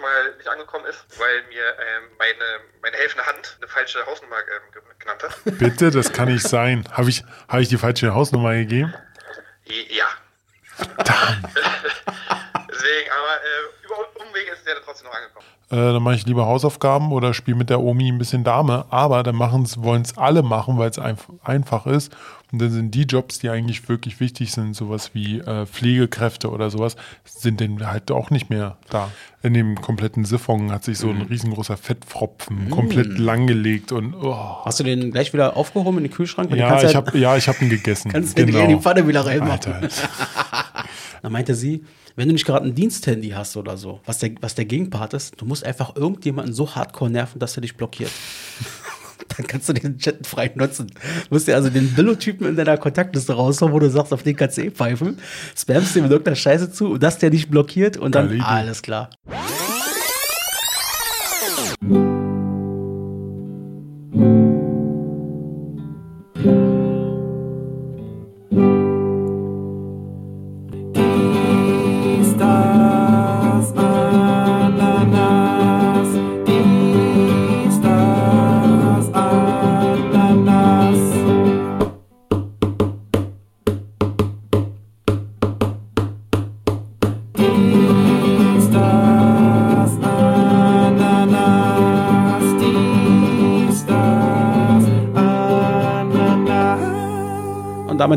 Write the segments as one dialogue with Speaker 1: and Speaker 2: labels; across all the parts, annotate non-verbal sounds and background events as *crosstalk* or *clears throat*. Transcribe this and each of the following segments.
Speaker 1: Mal nicht angekommen ist, weil mir ähm, meine, meine helfende Hand eine falsche Hausnummer ähm, ge- genannt hat. *laughs*
Speaker 2: Bitte, das kann nicht sein. Habe ich, hab ich die falsche Hausnummer gegeben?
Speaker 1: Ja. *laughs* Deswegen, aber äh, über Umwege ist der dann trotzdem noch angekommen.
Speaker 2: Äh, dann mache ich lieber Hausaufgaben oder spiele mit der Omi ein bisschen Dame. Aber dann wollen es alle machen, weil es einf einfach ist. Und dann sind die Jobs, die eigentlich wirklich wichtig sind, sowas wie äh, Pflegekräfte oder sowas, sind dann halt auch nicht mehr da. In dem kompletten Siphon hat sich so ein riesengroßer Fettpfropfen komplett langgelegt und oh.
Speaker 3: Hast du den gleich wieder aufgehoben in den Kühlschrank? Du
Speaker 2: ja, ich habe ja, ich hab ihn gegessen. *laughs*
Speaker 3: kannst den in die Pfanne wieder reinmachen. *laughs* Dann meinte sie, wenn du nicht gerade ein Diensthandy hast oder so, was der, was der Gegenpart ist, du musst einfach irgendjemanden so hardcore nerven, dass er dich blockiert. Dann kannst du den Chat frei nutzen. Du musst dir also den Billo-Typen in deiner Kontaktliste raushauen, wo du sagst, auf den kannst du eh pfeifen, spammst dir mit irgendeiner Scheiße zu und dass der dich blockiert und dann alles klar.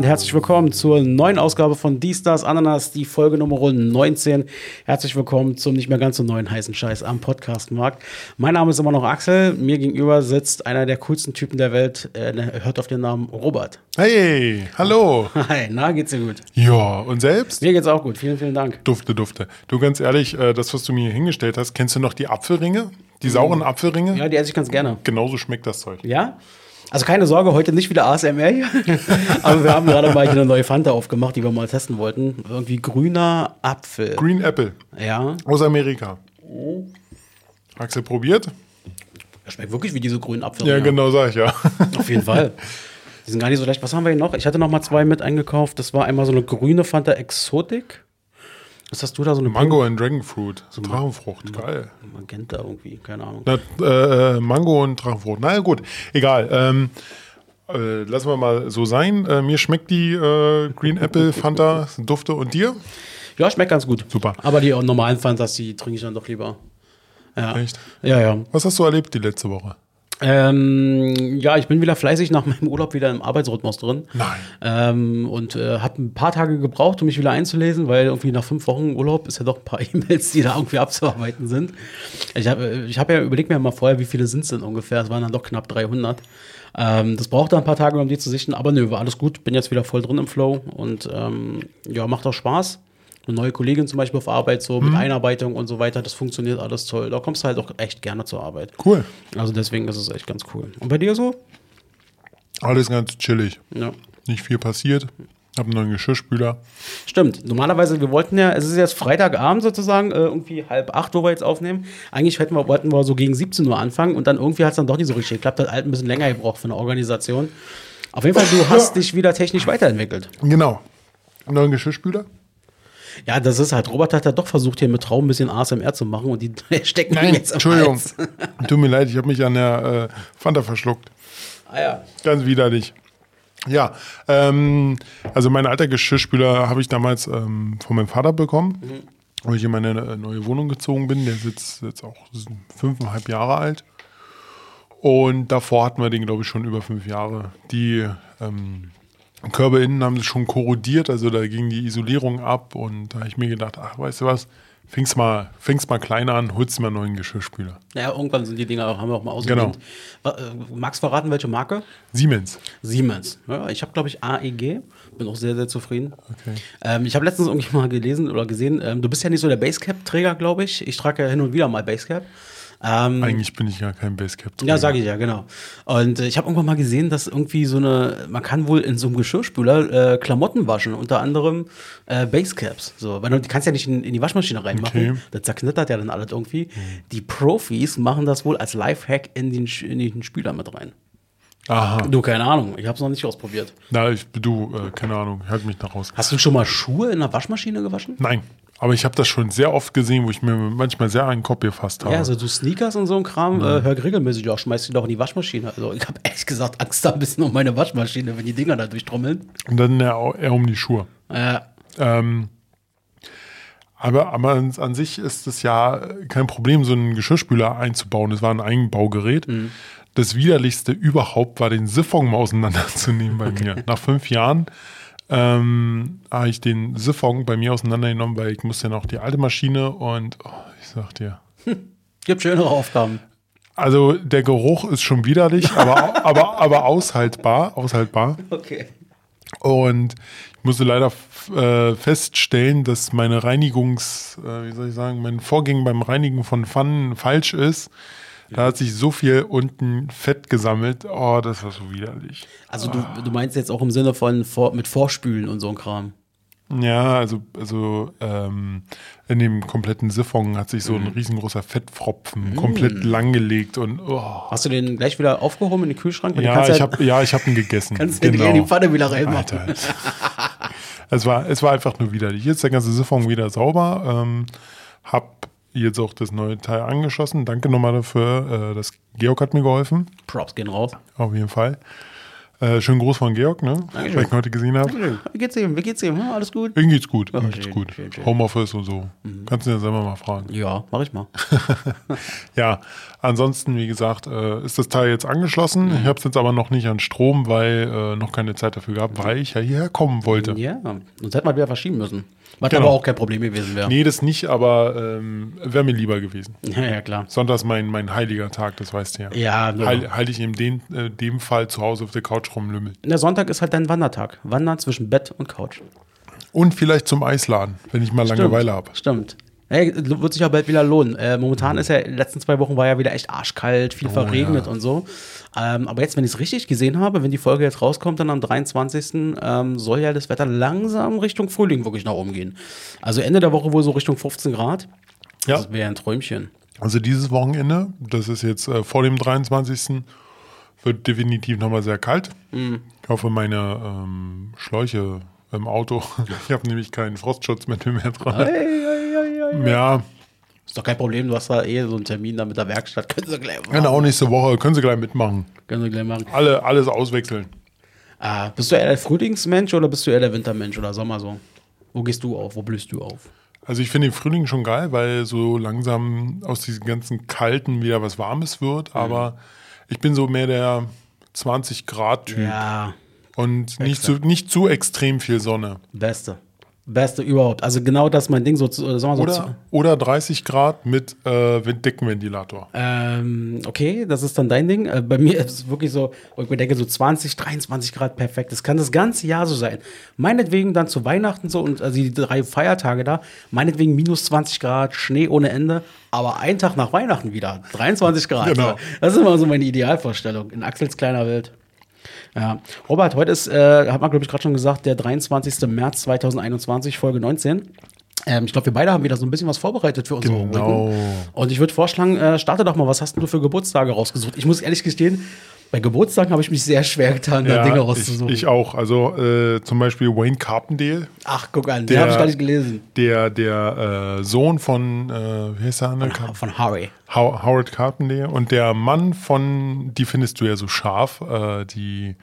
Speaker 3: Und herzlich willkommen zur neuen Ausgabe von Die Stars Ananas, die Folge Nummer 19. Herzlich willkommen zum nicht mehr ganz so neuen heißen Scheiß am Podcastmarkt. Mein Name ist immer noch Axel. Mir gegenüber sitzt einer der coolsten Typen der Welt. Äh, Er hört auf den Namen Robert.
Speaker 2: Hey, hallo. *laughs*
Speaker 3: Hi, na, geht's dir gut?
Speaker 2: Ja, und selbst?
Speaker 3: Mir geht's auch gut. Vielen, vielen Dank.
Speaker 2: Dufte, dufte. Du, ganz ehrlich, äh, das, was du mir hier hingestellt hast, kennst du noch die Apfelringe? Die sauren Apfelringe?
Speaker 3: Ja, die esse ich ganz gerne.
Speaker 2: Genauso schmeckt das Zeug.
Speaker 3: Ja? Also keine Sorge, heute nicht wieder ASMR hier. *laughs* Aber wir haben gerade mal hier eine neue Fanta aufgemacht, die wir mal testen wollten. Irgendwie grüner Apfel.
Speaker 2: Green Apple
Speaker 3: Ja.
Speaker 2: aus Amerika. Axel probiert?
Speaker 3: Das schmeckt wirklich wie diese grünen Apfel.
Speaker 2: Ja, genau, sag ich ja.
Speaker 3: Auf jeden Fall. Die sind gar nicht so leicht. Was haben wir hier noch? Ich hatte noch mal zwei mit eingekauft. Das war einmal so eine grüne Fanta Exotic. Was hast du da? So eine
Speaker 2: Mango und Dragonfruit. Drachenfrucht, geil.
Speaker 3: Magenta irgendwie, keine Ahnung.
Speaker 2: Na, äh, äh, Mango und Drachenfrucht. Na ja, gut, egal. Ähm, äh, lassen wir mal so sein. Äh, mir schmeckt die äh, Green Apple Fanta, Dufte und dir?
Speaker 3: Ja, schmeckt ganz gut.
Speaker 2: Super.
Speaker 3: Aber die normalen Fantas, die trinke ich dann doch lieber. Ja.
Speaker 2: Echt?
Speaker 3: Ja, ja.
Speaker 2: Was hast du erlebt die letzte Woche?
Speaker 3: Ähm, ja, ich bin wieder fleißig nach meinem Urlaub wieder im Arbeitsrhythmus drin.
Speaker 2: Nein.
Speaker 3: Ähm, und äh, habe ein paar Tage gebraucht, um mich wieder einzulesen, weil irgendwie nach fünf Wochen Urlaub ist ja doch ein paar *laughs* E-Mails, die da irgendwie abzuarbeiten sind. Ich habe ich hab ja überlegt mir mal vorher, wie viele sind es denn ungefähr. Es waren dann doch knapp 300. Ähm, das braucht dann ein paar Tage, um die zu sichten, aber nö, war alles gut. Bin jetzt wieder voll drin im Flow und ähm, ja, macht auch Spaß. Eine neue Kollegin zum Beispiel auf Arbeit, so mit Einarbeitung und so weiter, das funktioniert alles toll. Da kommst du halt auch echt gerne zur Arbeit.
Speaker 2: Cool.
Speaker 3: Also deswegen ist es echt ganz cool. Und bei dir so?
Speaker 2: Alles ganz chillig.
Speaker 3: Ja.
Speaker 2: Nicht viel passiert. Hab einen neuen Geschirrspüler.
Speaker 3: Stimmt. Normalerweise, wir wollten ja, es ist jetzt Freitagabend sozusagen, äh, irgendwie halb acht, wo wir jetzt aufnehmen. Eigentlich hätten wir, wollten wir so gegen 17 Uhr anfangen und dann irgendwie hat es dann doch nicht so richtig geklappt. Hat halt ein bisschen länger gebraucht für eine Organisation. Auf jeden Fall, du *laughs* hast dich wieder technisch weiterentwickelt.
Speaker 2: Genau. Einen neuen Geschirrspüler?
Speaker 3: Ja, das ist halt, Robert hat ja doch versucht, hier mit Traum ein bisschen ASMR zu machen und die *laughs* stecken ihm jetzt am
Speaker 2: Entschuldigung.
Speaker 3: Hals. *laughs*
Speaker 2: Tut mir leid, ich habe mich an der äh, Fanta verschluckt.
Speaker 3: Ah ja.
Speaker 2: Ganz widerlich. Ja, ähm, also mein alter Geschirrspüler habe ich damals ähm, von meinem Vater bekommen, als ich in meine äh, neue Wohnung gezogen bin. Der ist jetzt, jetzt auch fünfeinhalb Jahre alt. Und davor hatten wir den, glaube ich, schon über fünf Jahre. Die ähm, Körbe innen haben sich schon korrodiert, also da ging die Isolierung ab. Und da habe ich mir gedacht, ach, weißt du was, fängst mal, fängst mal klein an, holst mal einen neuen Geschirrspüler.
Speaker 3: Ja, irgendwann sind die Dinger auch, haben wir auch mal ausgedient. Wa- äh, Magst du verraten, welche Marke?
Speaker 2: Siemens.
Speaker 3: Siemens. Ja, ich habe, glaube ich, AEG. Bin auch sehr, sehr zufrieden.
Speaker 2: Okay.
Speaker 3: Ähm, ich habe letztens irgendwie mal gelesen oder gesehen, ähm, du bist ja nicht so der Basecap-Träger, glaube ich. Ich trage ja hin und wieder mal Basecap. Ähm,
Speaker 2: Eigentlich bin ich ja kein Basecap.
Speaker 3: ja, sage ich ja, genau. Und äh, ich habe irgendwann mal gesehen, dass irgendwie so eine, man kann wohl in so einem Geschirrspüler äh, Klamotten waschen, unter anderem äh, Basecaps. So, weil du die kannst ja nicht in, in die Waschmaschine reinmachen.
Speaker 2: Okay.
Speaker 3: Das zerknittert ja dann alles irgendwie. Die Profis machen das wohl als Lifehack in den, in den Spüler mit rein.
Speaker 2: Aha.
Speaker 3: Du, keine Ahnung, ich habe es noch nicht ausprobiert.
Speaker 2: Na, ich, du, äh, keine Ahnung, halt mich nach raus.
Speaker 3: Hast du schon mal Schuhe in der Waschmaschine gewaschen?
Speaker 2: Nein, Aber ich habe das schon sehr oft gesehen, wo ich mir manchmal sehr einen Kopf gefasst habe.
Speaker 3: Ja, also du Sneakers und so ein Kram, äh, hör regelmäßig auch, schmeißt die doch in die Waschmaschine. Also ich habe ehrlich gesagt Angst da ein bisschen um meine Waschmaschine, wenn die Dinger da durchtrommeln.
Speaker 2: Und dann eher, eher um die Schuhe.
Speaker 3: Äh,
Speaker 2: Ähm, aber, aber an, sich ist es ja kein Problem, so einen Geschirrspüler einzubauen. Es war ein Einbaugerät. Das widerlichste überhaupt war, den Siphon mal auseinanderzunehmen bei mir. Nach fünf Jahren ähm, habe ich den Siphon bei mir auseinandergenommen, weil ich musste ja noch die alte Maschine und oh, ich sag dir. *laughs*
Speaker 3: gibt schönere Aufgaben.
Speaker 2: Also der Geruch ist schon widerlich, aber, *laughs* aber, aber aushaltbar, aushaltbar.
Speaker 3: Okay.
Speaker 2: Und ich musste leider äh, feststellen, dass meine Reinigungs, äh, wie soll ich sagen, mein Vorgehen beim Reinigen von Pfannen falsch ist. Da hat sich so viel unten Fett gesammelt. Oh, das war so widerlich.
Speaker 3: Also du, du meinst jetzt auch im Sinne von vor, mit Vorspülen und so ein Kram.
Speaker 2: Ja, also, also ähm, in dem kompletten Siphon hat sich so ein riesengroßer Fettpfropfen komplett langgelegt und oh.
Speaker 3: Hast du den gleich wieder aufgehoben in den Kühlschrank? Du
Speaker 2: ja, ich habe ja, ich habe ihn gegessen. *laughs*
Speaker 3: kannst den in die Pfanne wieder reinmachen.
Speaker 2: Es, war, es war einfach nur widerlich. Jetzt ist der ganze Siphon wieder sauber. Ähm, hab jetzt auch das neue Teil angeschlossen. Danke nochmal dafür. Äh, das Georg hat mir geholfen.
Speaker 3: Props gehen raus.
Speaker 2: Auf jeden Fall. Äh, schönen Gruß von Georg, ne?
Speaker 3: Dankeschön.
Speaker 2: Weil ich ihn heute gesehen habe.
Speaker 3: Wie geht's ihm? Wie geht's ihm? Ja, alles gut?
Speaker 2: Ihm geht's gut. Ihm geht's
Speaker 3: schön,
Speaker 2: gut.
Speaker 3: schön, schön.
Speaker 2: Homeoffice und so. Kannst du ja selber mal fragen.
Speaker 3: Ja, mach ich mal. *laughs*
Speaker 2: Ja, ansonsten, wie gesagt, äh, ist das Teil jetzt angeschlossen. Ich habe es jetzt aber noch nicht an Strom, weil äh, noch keine Zeit dafür gab, weil ich ja hierher kommen wollte.
Speaker 3: Ja, sonst hätte man wieder verschieben müssen. Was
Speaker 2: Genau.
Speaker 3: aber auch kein Problem gewesen wäre.
Speaker 2: Nee, das nicht, aber ähm, wäre mir lieber gewesen.
Speaker 3: Ja, *laughs* ja, klar.
Speaker 2: Sonntag ist mein, mein heiliger Tag, das weißt du ja.
Speaker 3: Ja, nur-
Speaker 2: Heil, ich in dem, äh, dem Fall zu Hause auf der Couch rumlümmeln.
Speaker 3: Der Sonntag ist halt dein Wandertag. Wandern zwischen Bett und Couch.
Speaker 2: Und vielleicht zum Eisladen, wenn ich mal Langeweile habe.
Speaker 3: Stimmt. Hey, wird sich ja bald wieder lohnen. Äh, momentan ist ja, in den letzten zwei Wochen war ja wieder echt arschkalt, viel verregnet
Speaker 2: ja.
Speaker 3: und so. Ähm, aber jetzt, wenn ich es richtig gesehen habe, wenn die Folge jetzt rauskommt, dann am 23. Ähm, soll ja das Wetter langsam Richtung Frühling wirklich nach oben gehen. Also Ende der Woche wohl so Richtung 15 Grad.
Speaker 2: Ja.
Speaker 3: Das wäre ein Träumchen.
Speaker 2: Also dieses Wochenende, das ist jetzt äh, vor dem 23. wird definitiv nochmal sehr kalt.
Speaker 3: Mhm.
Speaker 2: Ich hoffe, meine ähm, Schläuche im Auto, *laughs* ich habe nämlich keinen Frostschutzmittel mehr dran. Ja,
Speaker 3: Ist doch kein Problem, du hast da eh so einen Termin da mit der Werkstatt. *laughs* Können sie gleich machen.
Speaker 2: genau, nächste Woche können Sie gleich mitmachen.
Speaker 3: Können sie gleich machen.
Speaker 2: Alle, alles auswechseln.
Speaker 3: Ah, bist du eher der Frühlingsmensch oder bist du eher der Wintermensch oder Sommer so? Wo gehst du auf? Wo blühst du auf?
Speaker 2: Also ich finde den Frühling schon geil, weil so langsam aus diesen ganzen Kalten wieder was Warmes
Speaker 3: Mhm.
Speaker 2: wird. Aber ich bin so mehr der 20 Grad Typ
Speaker 3: Ja,
Speaker 2: und nicht zu, nicht zu extrem viel Sonne.
Speaker 3: beste. Beste überhaupt. Also genau das ist mein Ding. So, zu- äh, sagen wir so,
Speaker 2: Oder, oder 30 Grad mit äh, Deckenventilator.
Speaker 3: ähm, okay, das ist dann dein Ding. Äh, bei mir ist es wirklich so, wo ich mir denke, so 20, 23 Grad perfekt. Das kann das ganze Jahr so sein. Meinetwegen dann zu Weihnachten so und also die drei Feiertage da, meinetwegen minus 20 Grad, Schnee ohne Ende, aber ein Tag nach Weihnachten wieder, 23 Grad.
Speaker 2: Genau.
Speaker 3: Das ist immer so meine Idealvorstellung in Axels kleiner Welt. Ja, Robert, heute ist, äh, hat man glaube ich gerade schon gesagt, der 23. März 2021, Folge 19. Ähm, ich glaube, wir beide haben wieder so ein bisschen was vorbereitet für unsere
Speaker 2: Genau.
Speaker 3: Rubriken. Und ich würde vorschlagen, äh, starte doch mal, was hast du für Geburtstage rausgesucht? Ich muss ehrlich gestehen, bei Geburtstagen habe ich mich sehr schwer getan, da Dinge
Speaker 2: ich,
Speaker 3: rauszusuchen.
Speaker 2: ich auch. Also äh, zum Beispiel Wayne Carpendale,
Speaker 3: Ach, guck an, den habe ich gar nicht gelesen.
Speaker 2: der, der äh, Sohn von, äh, wie heißt der andere? Car-
Speaker 3: Von Harry.
Speaker 2: How Howard Carpendale und der Mann von, die findest du ja so scharf, äh, die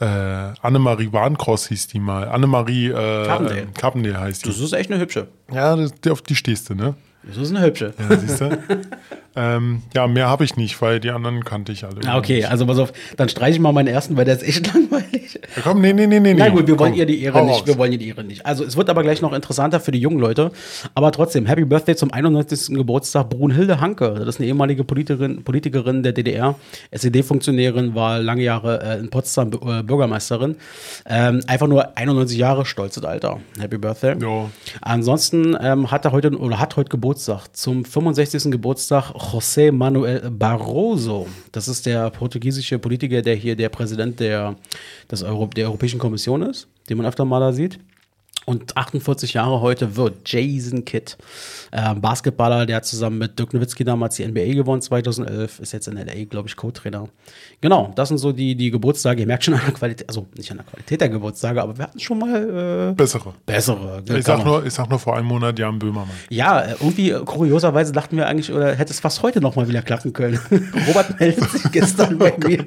Speaker 2: äh, Annemarie Warncross hieß die mal. Annemarie äh,
Speaker 3: Carpendale.
Speaker 2: Carpendale heißt die.
Speaker 3: Das ist echt eine hübsche.
Speaker 2: Ja, das, auf die stehst du, ne?
Speaker 3: Das ist eine hübsche.
Speaker 2: Ja, siehst du? *laughs* ähm, ja, mehr habe ich nicht, weil die anderen kannte ich alle.
Speaker 3: Ah, okay, also pass auf, dann streiche ich mal meinen ersten, weil der ist echt *laughs* langweilig.
Speaker 2: Ja, komm, nee, nee, nee, nee.
Speaker 3: Na gut, wir wollen
Speaker 2: Komm,
Speaker 3: ihr die Ehre nicht.
Speaker 2: raus.
Speaker 3: Wir wollen ihr die Ehre nicht. Also es wird aber gleich noch interessanter für die jungen Leute. Aber trotzdem, Happy Birthday zum 91. Geburtstag Brunhilde Hanke. Das ist eine ehemalige Politikerin, Politikerin der DDR, SED-Funktionärin, war lange Jahre äh, in Potsdam äh, Bürgermeisterin. Ähm, einfach nur 91 Jahre, stolzes Alter. Happy Birthday.
Speaker 2: Ja.
Speaker 3: Ansonsten ähm, hat er heute oder hat heute Geburtstag. Zum 65. Geburtstag José Manuel Barroso. Das ist der portugiesische Politiker, der hier der Präsident der, des Euro, der Europäischen Kommission ist, den man öfter mal da sieht. Und 48 Jahre heute wird Jason Kidd, äh, Basketballer, der zusammen mit Dirk Nowitzki damals die NBA gewonnen 2011, ist jetzt in LA, glaube ich, Co-Trainer. Genau, das sind so die, die Geburtstage. Ihr merkt schon an der Qualität, also nicht an der Qualität der Geburtstage, aber wir hatten schon mal äh,
Speaker 2: Bessere.
Speaker 3: bessere.
Speaker 2: Ich sag, nur, ich sag nur vor einem Monat Jan Böhmermann.
Speaker 3: Ja, äh, irgendwie äh, kurioserweise dachten wir eigentlich, oder hätte es fast heute noch mal wieder klappen können. *laughs* Robert meldet sich gestern *laughs* bei mir.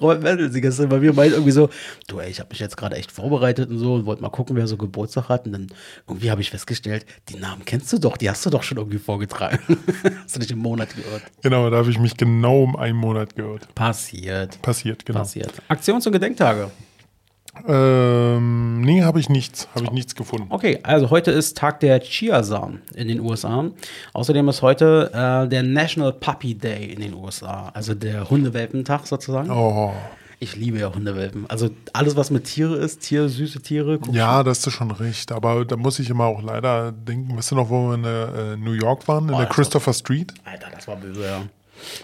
Speaker 3: Robert meldet sich gestern bei mir und meint irgendwie so, du ey, ich habe mich jetzt gerade echt vorbereitet und so und wollte mal gucken, wer so Geburtstag Und dann irgendwie habe ich festgestellt, die Namen kennst du doch, die hast du doch schon irgendwie vorgetragen. *laughs* hast du nicht im Monat gehört?
Speaker 2: Genau, da habe ich mich genau um einen Monat gehört.
Speaker 3: Passiert.
Speaker 2: Passiert, genau.
Speaker 3: Passiert. Aktions- und Gedenktage.
Speaker 2: Ähm, nee, habe ich nichts. Habe ich nichts gefunden.
Speaker 3: Okay, also heute ist Tag der Chiasamen in den USA. Außerdem ist heute äh, der National Puppy Day in den USA, also der Hundewelpentag sozusagen.
Speaker 2: Oh.
Speaker 3: Ich liebe ja Hundewelpen. Also alles, was mit Tiere ist, Tiere, süße Tiere.
Speaker 2: Ja, da hast du schon recht. Aber da muss ich immer auch leider denken, weißt du noch, wo wir in äh, New York waren, in
Speaker 3: Oh,
Speaker 2: der
Speaker 3: das war-
Speaker 2: Christopher Street?
Speaker 3: Alter, das war böse, ja.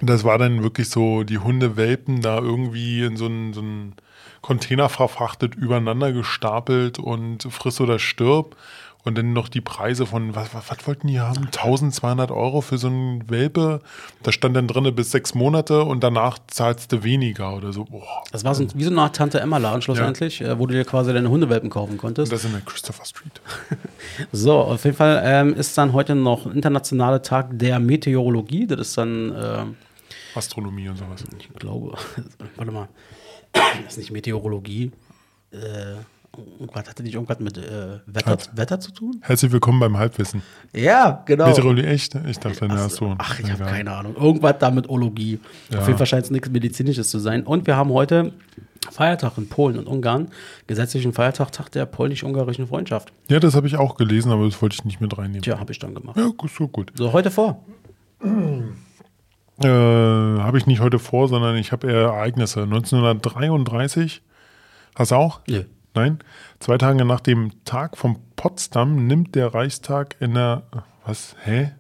Speaker 2: Das war dann wirklich so, die Hundewelpen da irgendwie in so einen, so Container verfrachtet, übereinander gestapelt und friss oder stirb. Und dann noch die Preise von, was, was, was wollten die haben? 1200 Euro für so einen Welpe. Da stand dann drin bis sechs Monate und danach zahlst du weniger oder so. Boah.
Speaker 3: Das war so, wie so eine Art Tante Emma-Laden schlussendlich, äh, wo du dir quasi deine Hundewelpen kaufen
Speaker 2: Und
Speaker 3: konntest.
Speaker 2: das in der Christopher Street. *laughs*
Speaker 3: So, auf jeden Fall ähm, ist dann heute noch internationaler Tag der Meteorologie. Das ist dann, äh,
Speaker 2: Astronomie und sowas.
Speaker 3: ich glaube, *laughs* warte mal, *clears throat* das ist nicht Meteorologie. Äh, irgendwas hatte nicht irgendwas mit äh, Wetter,
Speaker 2: Hat.
Speaker 3: Wetter zu tun?
Speaker 2: Herzlich willkommen beim Halbwissen.
Speaker 3: Ja, genau.
Speaker 2: Meteorologie, echt? Ich dachte, na,
Speaker 3: Ach,
Speaker 2: so.
Speaker 3: ach, ich habe keine Ahnung. Irgendwas da mit Ologie.
Speaker 2: Ja.
Speaker 3: Auf jeden Fall scheint es nichts Medizinisches zu sein. Und wir haben heute Feiertag in Polen und Ungarn. Gesetzlichen Feiertag, Tag der polnisch-ungarischen Freundschaft.
Speaker 2: Ja, das habe ich auch gelesen, aber das wollte ich nicht mit reinnehmen.
Speaker 3: Tja, habe ich dann gemacht.
Speaker 2: Ja, gut, so gut.
Speaker 3: So, heute vor.
Speaker 2: Äh, habe ich nicht heute vor, sondern ich habe eher Ereignisse. 1933, hast du auch?
Speaker 3: Nö.
Speaker 2: Nein. Zwei Tage nach dem Tag von Potsdam nimmt der Reichstag in der. Was? Hä?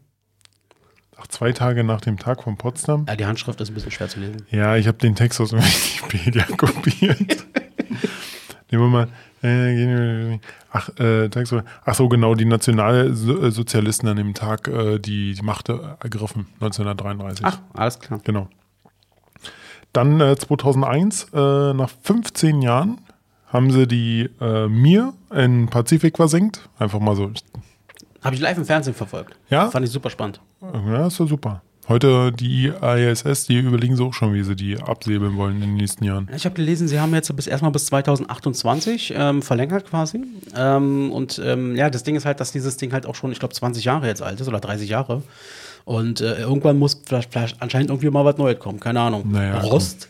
Speaker 2: Ach, zwei Tage nach dem Tag von Potsdam?
Speaker 3: Ja, die Handschrift ist ein bisschen schwer zu lesen.
Speaker 2: Ja, ich habe den Text aus *laughs* Wikipedia kopiert. *laughs* Nehmen wir mal. äh, Ach, äh, Text, ach so, genau, die Nationalsozialisten an dem Tag äh, die, die Macht ergriffen, 1933.
Speaker 3: Ach, alles klar.
Speaker 2: Genau. Dann äh, 2001, äh, nach 15 Jahren, haben sie die äh, Mir in Pazifik versenkt. Einfach mal so.
Speaker 3: Habe ich live im Fernsehen verfolgt.
Speaker 2: Ja?
Speaker 3: Fand ich super spannend.
Speaker 2: Ja, ist ja super. Heute die ISS, die überlegen sie auch schon, wie sie die absäbeln wollen in den nächsten Jahren.
Speaker 3: Ich habe gelesen, sie haben jetzt bis erstmal bis 2028 ähm, verlängert quasi. Ähm, und ähm, ja, das Ding ist halt, dass dieses Ding halt auch schon, ich glaube, 20 Jahre jetzt alt ist oder 30 Jahre. Und äh, irgendwann muss vielleicht, vielleicht anscheinend irgendwie mal was Neues kommen. Keine Ahnung.
Speaker 2: Naja,
Speaker 3: Rost.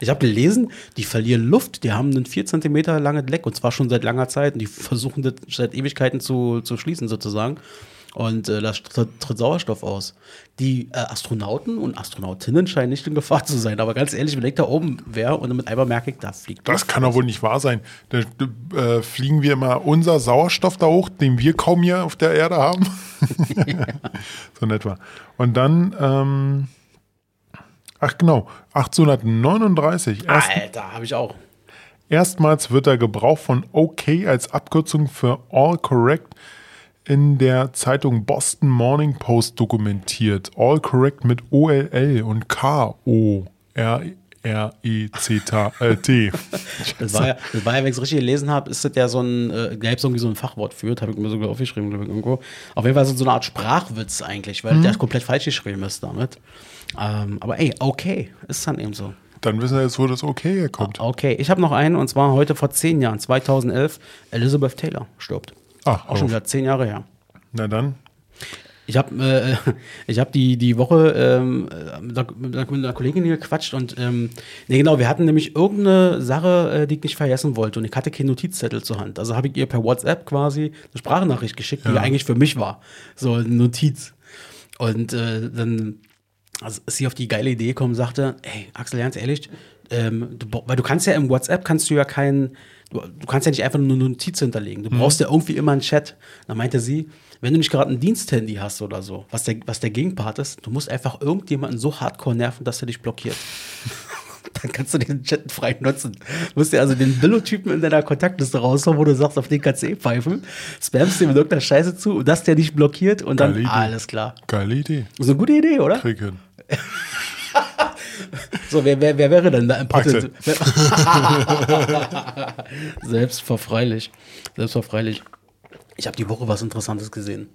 Speaker 3: Ich habe gelesen, die verlieren Luft, die haben einen 4 cm langes Leck und zwar schon seit langer Zeit und die versuchen das seit Ewigkeiten zu, zu schließen sozusagen. Und äh, da tritt, Sauerstoff aus. Die äh, Astronauten und Astronautinnen scheinen nicht in Gefahr zu sein. Aber ganz ehrlich, wenn ich da oben wäre und mit einmal merke ich, da fliegt
Speaker 2: Das kann doch wohl nicht wahr sein. Da äh, fliegen wir immer unser Sauerstoff da hoch, den wir kaum hier auf der Erde haben. *laughs* *laughs* So in etwa. Und dann, ähm, ach genau, 1839. Erst,
Speaker 3: Alter, habe ich auch.
Speaker 2: erstmals wird der Gebrauch von OK als Abkürzung für All Correct in der Zeitung Boston Morning Post dokumentiert. All Correct mit O-L-L und K-O-R-R-E-C-T. *laughs*
Speaker 3: Das war ja, das war ja wenn ich es richtig gelesen habe, ist das ja so ein, äh, gäbe es irgendwie so ein Fachwort für, habe ich mir sogar aufgeschrieben, glaube ich, irgendwo. Auf jeden Fall ist es so eine Art Sprachwitz eigentlich, weil der komplett falsch geschrieben ist damit. Ähm, aber ey, okay, ist dann eben so.
Speaker 2: Dann wissen wir jetzt, wo das OK herkommt.
Speaker 3: Okay, ich habe noch einen und zwar heute vor zehn Jahren, 2011, Elizabeth Taylor stirbt.
Speaker 2: Ach,
Speaker 3: Auch schon
Speaker 2: auf.
Speaker 3: wieder zehn Jahre her.
Speaker 2: Na dann.
Speaker 3: Ich habe äh, *laughs* ich hab die, die Woche ähm, mit, einer, Kollegin hier gequatscht und ähm, nee, genau, wir hatten nämlich irgendeine Sache, äh, die ich nicht vergessen wollte und ich hatte keinen Notizzettel zur Hand. Also habe ich ihr per WhatsApp quasi eine Sprachnachricht geschickt, die
Speaker 2: Ja.
Speaker 3: eigentlich für mich war. So eine Notiz. Und äh, dann also ist sie auf die geile Idee gekommen sagte, ey, Axel, ganz ehrlich, ähm, du, weil du kannst ja im WhatsApp, kannst du ja keinen, du, du kannst ja nicht einfach nur eine Notiz hinterlegen. Du brauchst ja irgendwie immer einen Chat. Dann meinte sie, wenn du nicht gerade ein Diensthandy hast oder so, was der, was der Gegenpart ist, du musst einfach irgendjemanden so hardcore nerven, dass er dich blockiert. *laughs* dann kannst du den Chat frei nutzen. Du musst dir also den Billo-Typen in deiner Kontaktliste raushauen, wo du sagst, auf den kannst du eh pfeifen, spammst dir mit irgendeiner Scheiße zu und das der nicht blockiert und dann
Speaker 2: Geile Idee.
Speaker 3: alles klar.
Speaker 2: Geile Idee.
Speaker 3: Ist eine gute Idee, oder?
Speaker 2: Krieg hin. *laughs*
Speaker 3: So, wer, wer, wer wäre denn da im
Speaker 2: Axel. *laughs*
Speaker 3: Selbstverfreilich. Selbstverfreilich. Ich habe die Woche was Interessantes gesehen.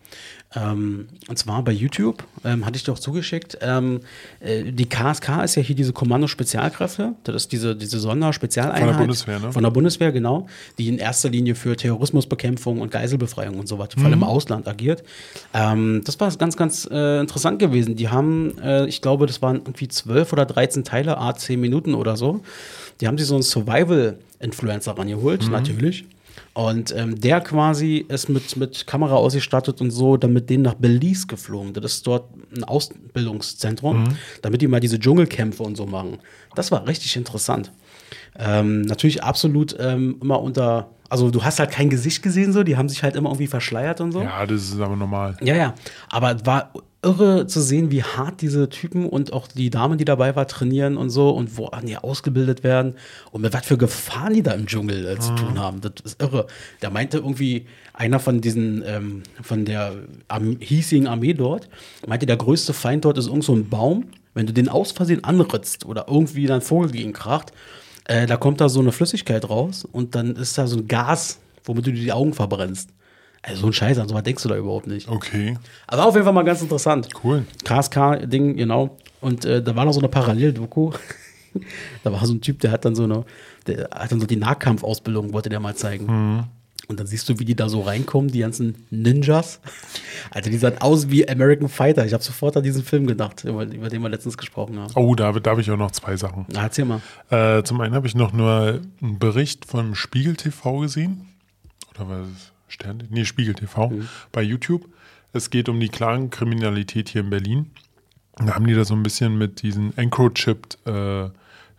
Speaker 3: Ähm, und zwar bei YouTube, ähm, hatte ich dir auch zugeschickt. Ähm, äh, die KSK ist ja hier diese Kommando-Spezialkräfte. Das ist diese, diese Sonderspezialeinheit.
Speaker 2: Von der Bundeswehr, ne?
Speaker 3: Von der Bundeswehr, genau. Die in erster Linie für Terrorismusbekämpfung und Geiselbefreiung und so weiter, vor allem im Ausland agiert. Ähm, das war ganz, ganz äh, interessant gewesen. Die haben, äh, ich glaube, das waren irgendwie 12 oder 13 Teile, a 10 Minuten oder so. Die haben sich so einen Survival-Influencer rangeholt, natürlich. Und ähm, der quasi ist mit, mit Kamera ausgestattet und so, dann mit denen nach Belize geflogen. Das ist dort ein Ausbildungszentrum, damit die mal diese Dschungelkämpfe und so machen. Das war richtig interessant. Ähm, natürlich absolut ähm, immer unter, also du hast halt kein Gesicht gesehen, so, die haben sich halt immer irgendwie verschleiert und so.
Speaker 2: Ja, das ist aber normal.
Speaker 3: Ja, ja. Aber war irre zu sehen, wie hart diese Typen und auch die Dame, die dabei war, trainieren und so und wo die ausgebildet werden und mit was für Gefahren die da im Dschungel äh, zu tun haben. Das ist irre. Der meinte irgendwie, einer von diesen, ähm, von der Arm hiesigen Armee dort, meinte, der größte Feind dort ist irgend so ein Baum. Wenn du den aus Versehen anritzt oder irgendwie dein Vogel gegen kracht, äh, da kommt da so eine Flüssigkeit raus und dann ist da so ein Gas, womit du dir die Augen verbrennst. Also so ein Scheiß, an so was denkst du da überhaupt nicht.
Speaker 2: Okay,
Speaker 3: Aber auf jeden Fall mal ganz interessant.
Speaker 2: cool.
Speaker 3: KSK-Ding, genau. Und äh, da war noch so eine Paralleldoku. *laughs* da war so ein Typ, der hat dann so eine, der hat dann so die Nahkampfausbildung, wollte der mal zeigen. Und dann siehst du, wie die da so reinkommen, die ganzen Ninjas. *laughs* Alter, die sahen aus wie American Fighter. Ich habe sofort an diesen Film gedacht, über, über den wir letztens gesprochen haben.
Speaker 2: Oh, da, da habe ich auch noch zwei Sachen.
Speaker 3: Na, erzähl mal.
Speaker 2: Äh, zum einen habe ich noch nur einen Bericht von Spiegel TV gesehen. Oder was ist? Stern? Nee, Spiegel TV bei YouTube. Es geht um die Clankriminalität hier in Berlin. Da haben die da so ein bisschen mit diesen Encrochipped, äh,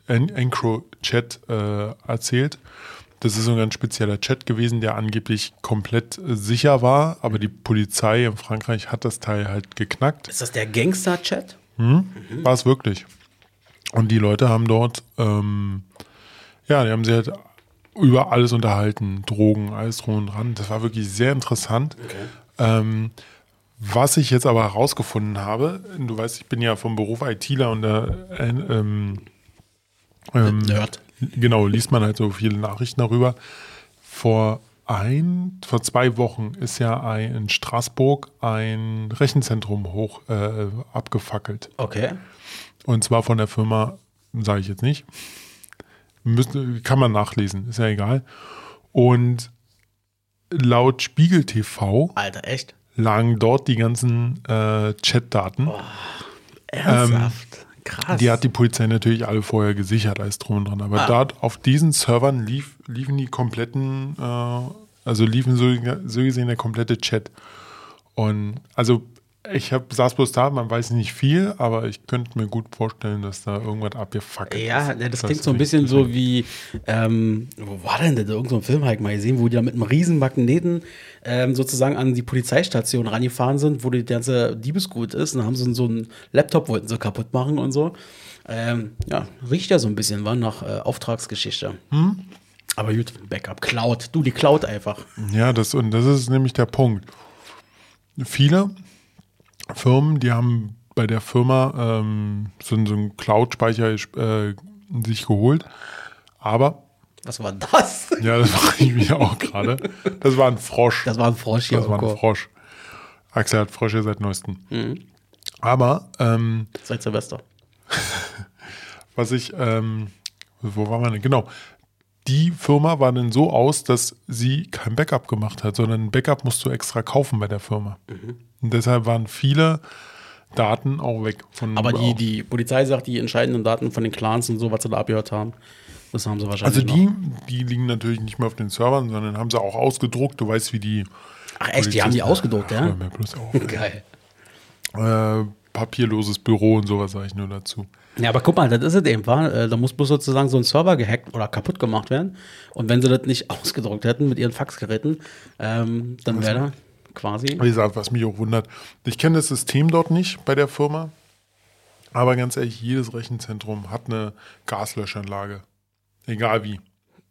Speaker 2: En- Encrochat äh, erzählt. Das ist so ein ganz spezieller Chat gewesen, der angeblich komplett äh, sicher war, aber die Polizei in Frankreich hat das Teil halt geknackt.
Speaker 3: Ist das der Gangster-Chat?
Speaker 2: War es wirklich. Und die Leute haben dort, ähm, ja, die haben sich halt über alles unterhalten, Drogen, alles drum und dran. Das war wirklich sehr interessant. Ähm, was ich jetzt aber herausgefunden habe, du weißt, ich bin ja vom Beruf ITler und da äh, ähm, ähm,
Speaker 3: Nerd.
Speaker 2: Genau, liest man halt so viele Nachrichten darüber. Vor ein, vor zwei Wochen ist ja ein, in Straßburg ein Rechenzentrum hoch äh, abgefackelt.
Speaker 3: Okay.
Speaker 2: Und zwar von der Firma, sage ich jetzt nicht. Müsste, kann man nachlesen, ist ja egal. Und laut Spiegel TV
Speaker 3: Alter, echt?
Speaker 2: lagen dort die ganzen äh, Chatdaten.
Speaker 3: Ernsthaft? Krass.
Speaker 2: Die hat die Polizei natürlich alle vorher gesichert, alles drum und dran. Aber dort auf diesen Servern lief, liefen die kompletten, äh, also liefen so, so gesehen der komplette Chat. Und also ich hab, saß bloß da, man weiß nicht viel, aber ich könnte mir gut vorstellen, dass da irgendwas abgefackelt
Speaker 3: Ja,
Speaker 2: ist.
Speaker 3: ja, das
Speaker 2: Das
Speaker 3: klingt so ein bisschen so wie, ähm, wo war denn das? Irgend so ein Film ich mal gesehen, wo die da mit einem riesen Magneten ähm, sozusagen an die Polizeistation rangefahren sind, wo die ganze Diebesgut ist. Und dann haben sie so einen Laptop, wollten sie kaputt machen und so. Ähm, ja, riecht ja so ein bisschen, war nach äh, Auftragsgeschichte.
Speaker 2: Hm?
Speaker 3: Aber gut, Backup, Cloud. Du, die Cloud einfach.
Speaker 2: Ja, das, und das ist nämlich der Punkt. Viele Firmen, die haben bei der Firma ähm, so, so einen Cloud-Speicher äh, sich geholt, aber
Speaker 3: Was war das? *laughs*
Speaker 2: Ja, das mache ich mir auch gerade. Das war ein Frosch.
Speaker 3: Das war ein Frosch hier.
Speaker 2: Das war ein. Frosch. Axel hat Frösche seit neuestem. Aber ähm,
Speaker 3: Seit Silvester. *laughs*
Speaker 2: was ich, ähm, wo war man denn? Genau. Die Firma war dann so aus, dass sie kein Backup gemacht hat, sondern ein Backup musst du extra kaufen bei der Firma. Und deshalb waren viele Daten auch weg. Von
Speaker 3: Aber die, die Polizei sagt, die entscheidenden Daten von den Clans und so, was sie da abgehört haben, das haben sie wahrscheinlich.
Speaker 2: also die,
Speaker 3: noch.
Speaker 2: die liegen natürlich nicht mehr auf den Servern, sondern haben sie auch ausgedruckt. Du weißt, wie die.
Speaker 3: Ach echt, die haben die ausgedruckt, ja?
Speaker 2: auf. *laughs*
Speaker 3: Geil.
Speaker 2: äh, papierloses Büro und sowas sage ich nur dazu.
Speaker 3: Ja, aber guck mal, das ist es eben, war. Äh, Da muss bloß sozusagen so ein Server gehackt oder kaputt gemacht werden. Und wenn sie das nicht *laughs* ausgedruckt hätten mit ihren Faxgeräten, ähm, dann wäre da quasi.
Speaker 2: Wie gesagt, was mich auch wundert, ich kenne das System dort nicht bei der Firma. Aber ganz ehrlich, jedes Rechenzentrum hat eine Gaslöschanlage. Egal wie.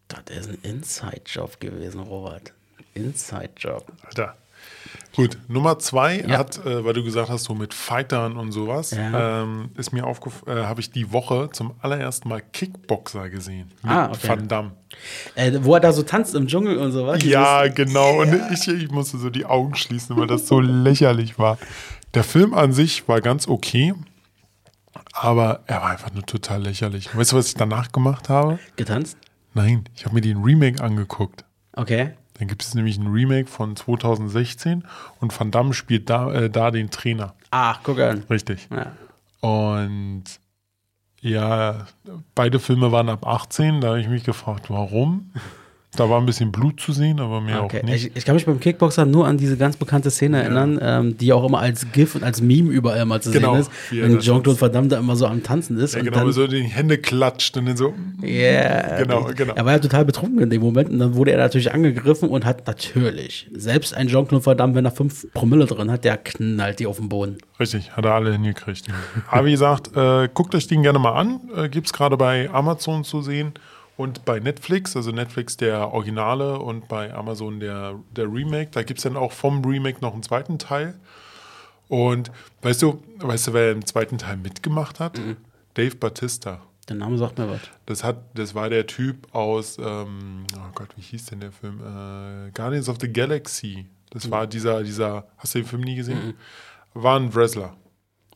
Speaker 3: Das ist ein Inside-Job gewesen, Robert. Inside-Job.
Speaker 2: Alter. Gut, Nummer zwei
Speaker 3: Ja.
Speaker 2: hat, äh, weil du gesagt hast, so mit Fightern und sowas,
Speaker 3: Ja.
Speaker 2: ähm, ist mir aufgefallen, äh, habe ich die Woche zum allerersten Mal Kickboxer gesehen. Mit
Speaker 3: Ah, okay.
Speaker 2: Van Damme.
Speaker 3: Äh, wo er da so tanzt im Dschungel und so was.
Speaker 2: Ja, genau. Und ich, ich musste so die Augen schließen, weil das so lächerlich war. Der Film an sich war ganz okay, aber er war einfach nur total lächerlich. Weißt du, was ich danach gemacht habe?
Speaker 3: Getanzt?
Speaker 2: Nein, ich habe mir den Remake angeguckt.
Speaker 3: Okay.
Speaker 2: Dann gibt es nämlich ein Remake von 2016 und Van Damme spielt da, äh, da den Trainer.
Speaker 3: Ach, guck an.
Speaker 2: Richtig.
Speaker 3: Ja.
Speaker 2: Und ja, beide Filme waren ab 18. Da habe ich mich gefragt, warum? Da war ein bisschen Blut zu sehen, aber mehr
Speaker 3: Okay.
Speaker 2: auch nicht.
Speaker 3: Ich, ich kann mich beim Kickboxer nur an diese ganz bekannte Szene erinnern, ähm, die auch immer als GIF und als Meme überall mal zu
Speaker 2: Genau,
Speaker 3: sehen ist.
Speaker 2: er
Speaker 3: Wenn Jean-Claude Damme da immer so am Tanzen ist.
Speaker 2: ja,
Speaker 3: und
Speaker 2: genau,
Speaker 3: dann,
Speaker 2: so die Hände klatscht und dann so.
Speaker 3: Yeah.
Speaker 2: Genau, genau.
Speaker 3: Er war ja total betrunken in dem Moment und dann wurde er natürlich angegriffen und hat natürlich, selbst ein Jean-Claude Van Damme, wenn er 5 Promille drin hat, der knallt die auf den Boden.
Speaker 2: Richtig, hat er alle hingekriegt. Aber wie gesagt, äh, guckt euch den gerne mal an. Äh, Gibt es gerade bei Amazon zu sehen und bei Netflix, also Netflix der Originale und bei Amazon der, der Remake. Da gibt es dann auch vom Remake noch einen zweiten Teil. Und weißt du, weißt du, wer im zweiten Teil mitgemacht hat? Dave Batista.
Speaker 3: Der Name sagt mir was.
Speaker 2: Das, hat, das war der Typ aus, ähm, oh Gott, wie hieß denn der Film? Äh, Guardians of the Galaxy. Das war dieser, dieser, hast du den Film nie gesehen? War ein Wrestler.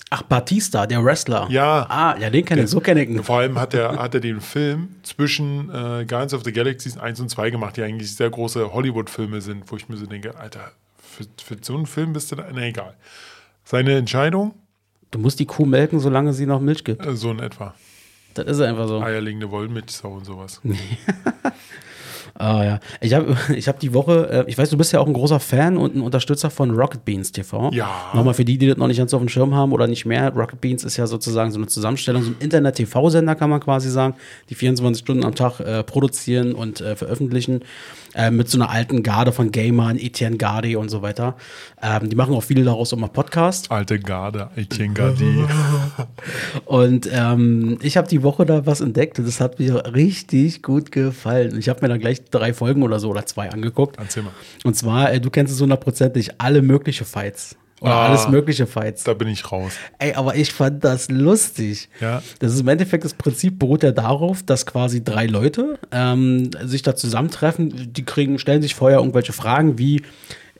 Speaker 3: Ach, Batista, der Wrestler.
Speaker 2: Ja.
Speaker 3: Ah, ja, den kenne ich, so kenne ich ihn.
Speaker 2: Vor allem hat er, hat er den Film zwischen äh, Guardians of the Galaxies 1 und 2 gemacht, die eigentlich sehr große Hollywood-Filme sind, wo ich mir so denke, Alter, für, für so einen Film bist du da, na egal. Seine Entscheidung,
Speaker 3: Du musst die Kuh melken, solange sie noch Milch gibt.
Speaker 2: äh, so in etwa.
Speaker 3: Das ist einfach so.
Speaker 2: Eierlegende Wollmilchsau und sowas. *laughs*
Speaker 3: Ah ja. Ich habe *laughs* ich hab die Woche, äh, ich weiß, du bist ja auch ein großer Fan und ein Unterstützer von Rocket Beans TV.
Speaker 2: Ja.
Speaker 3: Nochmal für die, die das noch nicht ganz auf dem Schirm haben oder nicht mehr. Rocket Beans ist ja sozusagen so eine Zusammenstellung, so ein Internet-TV-Sender, kann man quasi sagen, die 24 Stunden am Tag äh, produzieren und äh, veröffentlichen. Äh, mit so einer alten Garde von Gamern, Etienne Garde und so weiter. Ähm, die machen auch viele daraus immer Podcast.
Speaker 2: Alte Garde, Etienne Gardi. *laughs*
Speaker 3: Und ähm, ich habe die Woche da was entdeckt und das hat mir richtig gut gefallen. Ich habe mir da gleich drei Folgen oder so oder zwei angeguckt.
Speaker 2: Erzähl mal.
Speaker 3: Und zwar, äh, du kennst es hundertprozentig, alle mögliche Fights. Oder
Speaker 2: Ah.
Speaker 3: alles mögliche Fights.
Speaker 2: Da bin ich raus.
Speaker 3: Ey, aber ich fand das lustig.
Speaker 2: Ja.
Speaker 3: Das ist im Endeffekt das Prinzip beruht ja darauf, dass quasi drei Leute ähm, sich da zusammentreffen, die kriegen, stellen sich vorher irgendwelche Fragen wie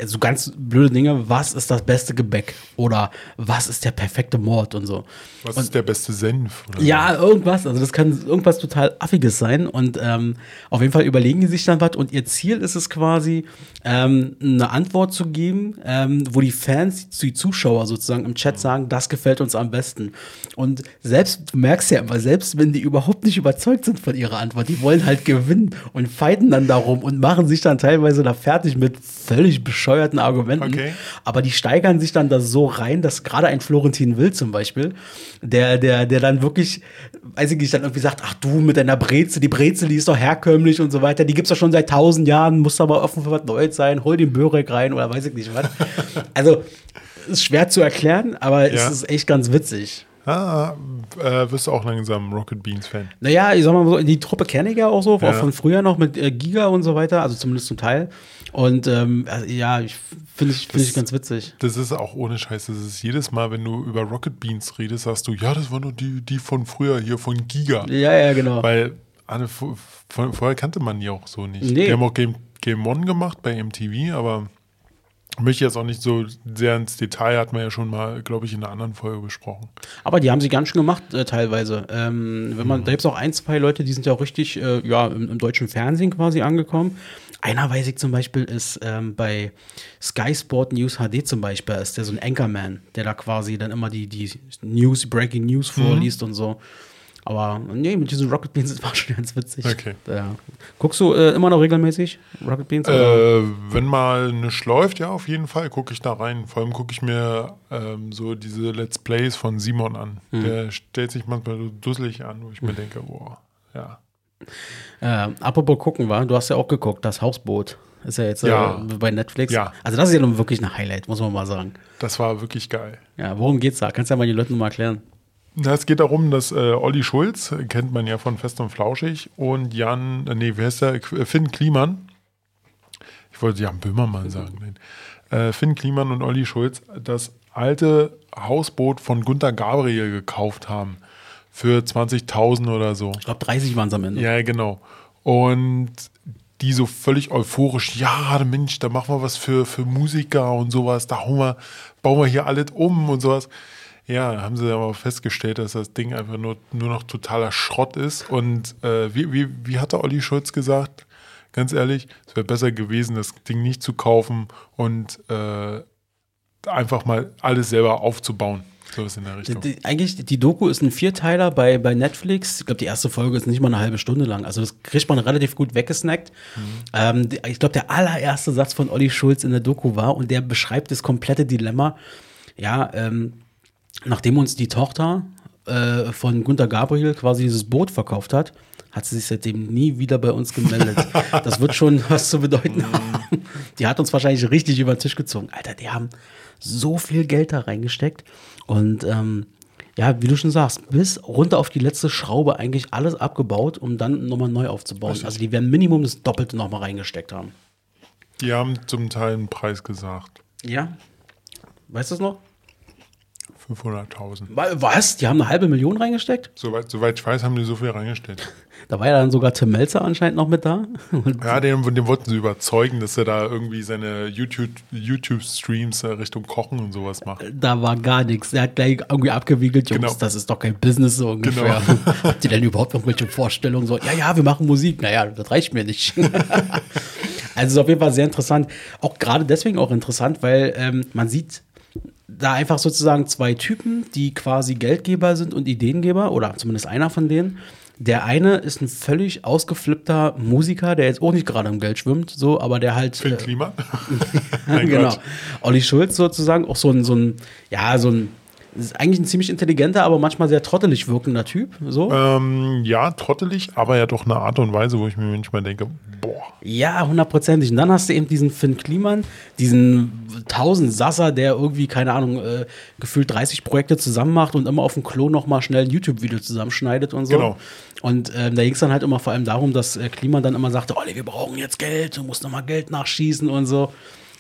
Speaker 3: so ganz blöde Dinge, was ist das beste Gebäck? Oder was ist der perfekte Mord und so.
Speaker 2: Was ist der beste Senf? Oder
Speaker 3: Ja, irgendwas. Also das kann irgendwas total Affiges sein. Und ähm, auf jeden Fall überlegen die sich dann was. Und ihr Ziel ist es quasi, ähm, eine Antwort zu geben, ähm, wo die Fans, die Zuschauer sozusagen im Chat sagen, das gefällt uns am besten. Und selbst, du merkst ja immer, selbst wenn die überhaupt nicht überzeugt sind von ihrer Antwort, die wollen halt gewinnen und fighten dann darum und machen sich dann teilweise da fertig mit völlig bescheuerten Argumenten.
Speaker 2: Okay.
Speaker 3: Aber die steigern sich dann da so rein, dass gerade ein Florentin Will zum Beispiel, der, der, der dann wirklich, weiß ich nicht, dann irgendwie sagt, ach du mit deiner Breze, die Breze, die ist doch herkömmlich und so weiter, die gibt's doch schon seit tausend Jahren, musst aber offen für was Neues sein, hol den Börek rein oder weiß ich nicht was. *laughs* Also, ist schwer zu erklären, aber
Speaker 2: Ja.
Speaker 3: es ist echt ganz witzig.
Speaker 2: Ah, äh, wirst du auch langsam Rocket Beans Fan.
Speaker 3: Naja, ich sag mal so, die Truppe kenne ich ja auch so,
Speaker 2: Ja.
Speaker 3: auch von früher noch mit äh, Giga und so weiter, also zumindest zum Teil. Und ähm, also, ja, ich finde ich, find ich ganz witzig.
Speaker 2: Das ist auch ohne Scheiß. Das ist jedes Mal, wenn du über Rocket Beans redest, sagst du, ja, das war nur die, die von früher hier, von Giga.
Speaker 3: Ja, ja, genau.
Speaker 2: Weil alle, vorher kannte man die auch so nicht.
Speaker 3: Nee.
Speaker 2: Die haben auch Game, Game One gemacht bei MTV, aber möchte jetzt auch nicht so sehr ins Detail, hat man ja schon mal, glaube ich, in einer anderen Folge besprochen.
Speaker 3: Aber die haben sie ganz schön gemacht, äh, teilweise. Ähm, wenn
Speaker 2: Mhm.
Speaker 3: man, da gibt es auch ein, zwei Leute, die sind ja richtig äh, ja, im, im deutschen Fernsehen quasi angekommen. Einer weiß ich zum Beispiel ist ähm, bei Sky Sport News HD zum Beispiel, ist der so ein Anchorman, der da quasi dann immer die, die News, Breaking News
Speaker 2: Mhm.
Speaker 3: vorliest und so. Aber nee, mit diesen Rocket Beans, *laughs* war schon ganz witzig.
Speaker 2: Okay.
Speaker 3: Ja. Guckst du äh, immer noch regelmäßig Rocket Beans?
Speaker 2: Äh, wenn mal nichts läuft, ja, auf jeden Fall gucke ich da rein. Vor allem gucke ich mir ähm, so diese Let's Plays von Simon an.
Speaker 3: Mhm.
Speaker 2: Der stellt sich manchmal so dusselig an, wo ich mir denke, boah, ja.
Speaker 3: Äh, apropos gucken, war, du hast ja auch geguckt, das Hausboot. Ist ja jetzt
Speaker 2: Ja.
Speaker 3: äh, bei Netflix.
Speaker 2: Ja.
Speaker 3: Also das ist ja nun wirklich ein Highlight, muss man mal sagen.
Speaker 2: Das war wirklich geil.
Speaker 3: Ja, worum geht's da? Kannst du ja mal die Leute mal erklären.
Speaker 2: Na, es geht darum, dass äh, Olli Schulz, äh, kennt man ja von Fest und Flauschig, und Jan, äh, nee, wer ist der? Äh, Finn Kliman. Ich wollte Jan Böhmermann sagen. Äh, Finn Kliman und Olli Schulz das alte Hausboot von Gunter Gabriel gekauft haben. Für 20.000 oder so.
Speaker 3: Ich glaube, 30 waren es am Ende.
Speaker 2: Ja, genau. Und die so völlig euphorisch, ja, Mensch, da machen wir was für, für Musiker und sowas, da wir, bauen wir hier alles um und sowas. Ja, haben sie aber festgestellt, dass das Ding einfach nur, nur noch totaler Schrott ist. Und äh, wie, wie, wie hat der Olli Schulz gesagt? Ganz ehrlich, es wäre besser gewesen, das Ding nicht zu kaufen und äh, einfach mal alles selber aufzubauen. So ist in der
Speaker 3: Die,
Speaker 2: Richtung.
Speaker 3: die, eigentlich, die Doku ist ein Vierteiler bei, bei Netflix. Ich glaube, die erste Folge ist nicht mal eine halbe Stunde lang. Also das kriegt man relativ gut weggesnackt. Ähm, die, ich glaube, der allererste Satz von Olli Schulz in der Doku war, und der beschreibt das komplette Dilemma. Ja, ähm, nachdem uns die Tochter äh, von Gunter Gabriel quasi dieses Boot verkauft hat, hat sie sich seitdem nie wieder bei uns gemeldet. *laughs* das wird schon was zu bedeuten haben. Die hat uns wahrscheinlich richtig über den Tisch gezogen. Alter, die haben so viel Geld da reingesteckt. Und ähm, ja, wie du schon sagst, bis runter auf die letzte Schraube eigentlich alles abgebaut, um dann nochmal neu aufzubauen. Also die werden Minimum das Doppelte nochmal reingesteckt haben.
Speaker 2: Die haben zum Teil einen Preis gesagt.
Speaker 3: Ja. Weißt du es noch?
Speaker 2: 500.000.
Speaker 3: Wa- Was? Die haben eine halbe Million reingesteckt?
Speaker 2: Soweit, soweit ich weiß, haben die so viel reingestellt. *laughs*
Speaker 3: Da war ja dann sogar Tim Melzer anscheinend noch mit da. *laughs*
Speaker 2: Ja, den, den wollten sie überzeugen, dass er da irgendwie seine YouTube- YouTube-Streams äh, Richtung Kochen und sowas macht.
Speaker 3: da war gar nichts. Der hat gleich irgendwie abgewiegelt, Jungs,
Speaker 2: Genau.
Speaker 3: das ist doch kein Business so ungefähr. *laughs* Habt ihr denn überhaupt irgendwelche Vorstellungen? So, ja, ja, wir machen Musik. Naja, das reicht mir nicht. also es ist auf jeden Fall sehr interessant. Auch gerade deswegen auch interessant, weil ähm, man sieht da einfach sozusagen zwei Typen, die quasi Geldgeber sind und Ideengeber, oder zumindest einer von denen. Der eine ist ein völlig ausgeflippter Musiker, der jetzt auch nicht gerade im Geld schwimmt, so, aber der halt.
Speaker 2: Finn
Speaker 3: äh,
Speaker 2: Klima? *laughs*
Speaker 3: Genau.
Speaker 2: Gott.
Speaker 3: Olli Schulz sozusagen, auch so ein, so ein, ja, so ein, ist eigentlich ein ziemlich intelligenter, aber manchmal sehr trottelig wirkender Typ. So.
Speaker 2: Ähm, ja, trottelig, aber ja doch eine Art und Weise, wo ich mir manchmal denke, boah,
Speaker 3: Ja, hundertprozentig. Und dann hast du eben diesen Finn Kliman, diesen Tausendsasser, der irgendwie, keine Ahnung, äh, gefühlt 30 Projekte zusammen macht und immer auf dem Klo nochmal schnell ein YouTube-Video zusammenschneidet und so.
Speaker 2: Genau.
Speaker 3: Und ähm, da ging es dann halt immer vor allem darum, dass äh, Kliman dann immer sagte, Olli, wir brauchen jetzt Geld, du musst nochmal Geld nachschießen und so.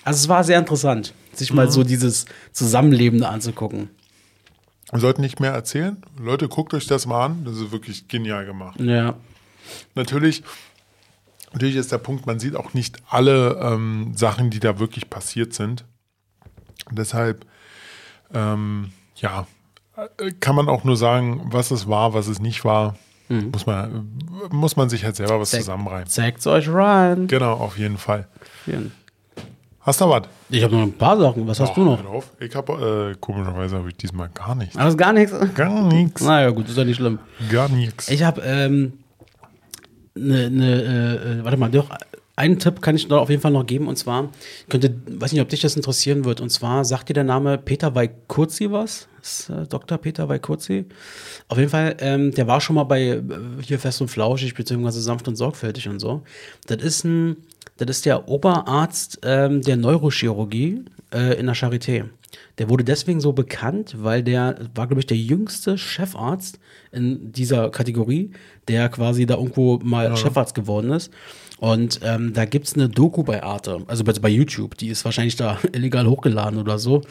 Speaker 3: Also es war sehr interessant, sich mal so dieses Zusammenleben anzugucken.
Speaker 2: Wir sollten nicht mehr erzählen. Leute, guckt euch das mal an. Das ist wirklich genial gemacht.
Speaker 3: Ja.
Speaker 2: Natürlich, natürlich ist der Punkt, man sieht auch nicht alle ähm, Sachen, die da wirklich passiert sind. Deshalb, ähm, ja, äh, kann man auch nur sagen, was es war, was es nicht war. Muss, man, muss man sich halt selber was zusammenreimen.
Speaker 3: Zeigt's euch rein.
Speaker 2: Genau, auf jeden Fall. Hast du was?
Speaker 3: Ich habe noch ein paar Sachen. Was hast du noch?
Speaker 2: Auf. Ich habe, äh, komischerweise habe ich diesmal gar nichts.
Speaker 3: Alles gar nichts?
Speaker 2: Gar nichts.
Speaker 3: Naja, gut, ist ja nicht schlimm.
Speaker 2: Gar nichts.
Speaker 3: Ich habe, ähm, ne, ne, äh, äh, warte mal, doch, einen Tipp kann ich da auf jeden Fall noch geben und zwar, könnte, weiß nicht, ob dich das interessieren wird, und zwar sagt dir der Name Peter Weikurzi was? Ist, äh, Dr. Peter Weikurzi. Auf jeden Fall, ähm, der war schon mal bei äh, hier Fest und Flauschig, beziehungsweise sanft und sorgfältig und so. Das ist ein, das ist der Oberarzt ähm, der Neurochirurgie äh, in der Charité. Der wurde deswegen so bekannt, weil der war, glaube ich, der jüngste Chefarzt in dieser Kategorie, der quasi da irgendwo mal Chefarzt geworden ist. Und ähm, da gibt es eine Doku bei Arte, also bei, bei YouTube, die ist wahrscheinlich da *laughs* illegal hochgeladen oder so.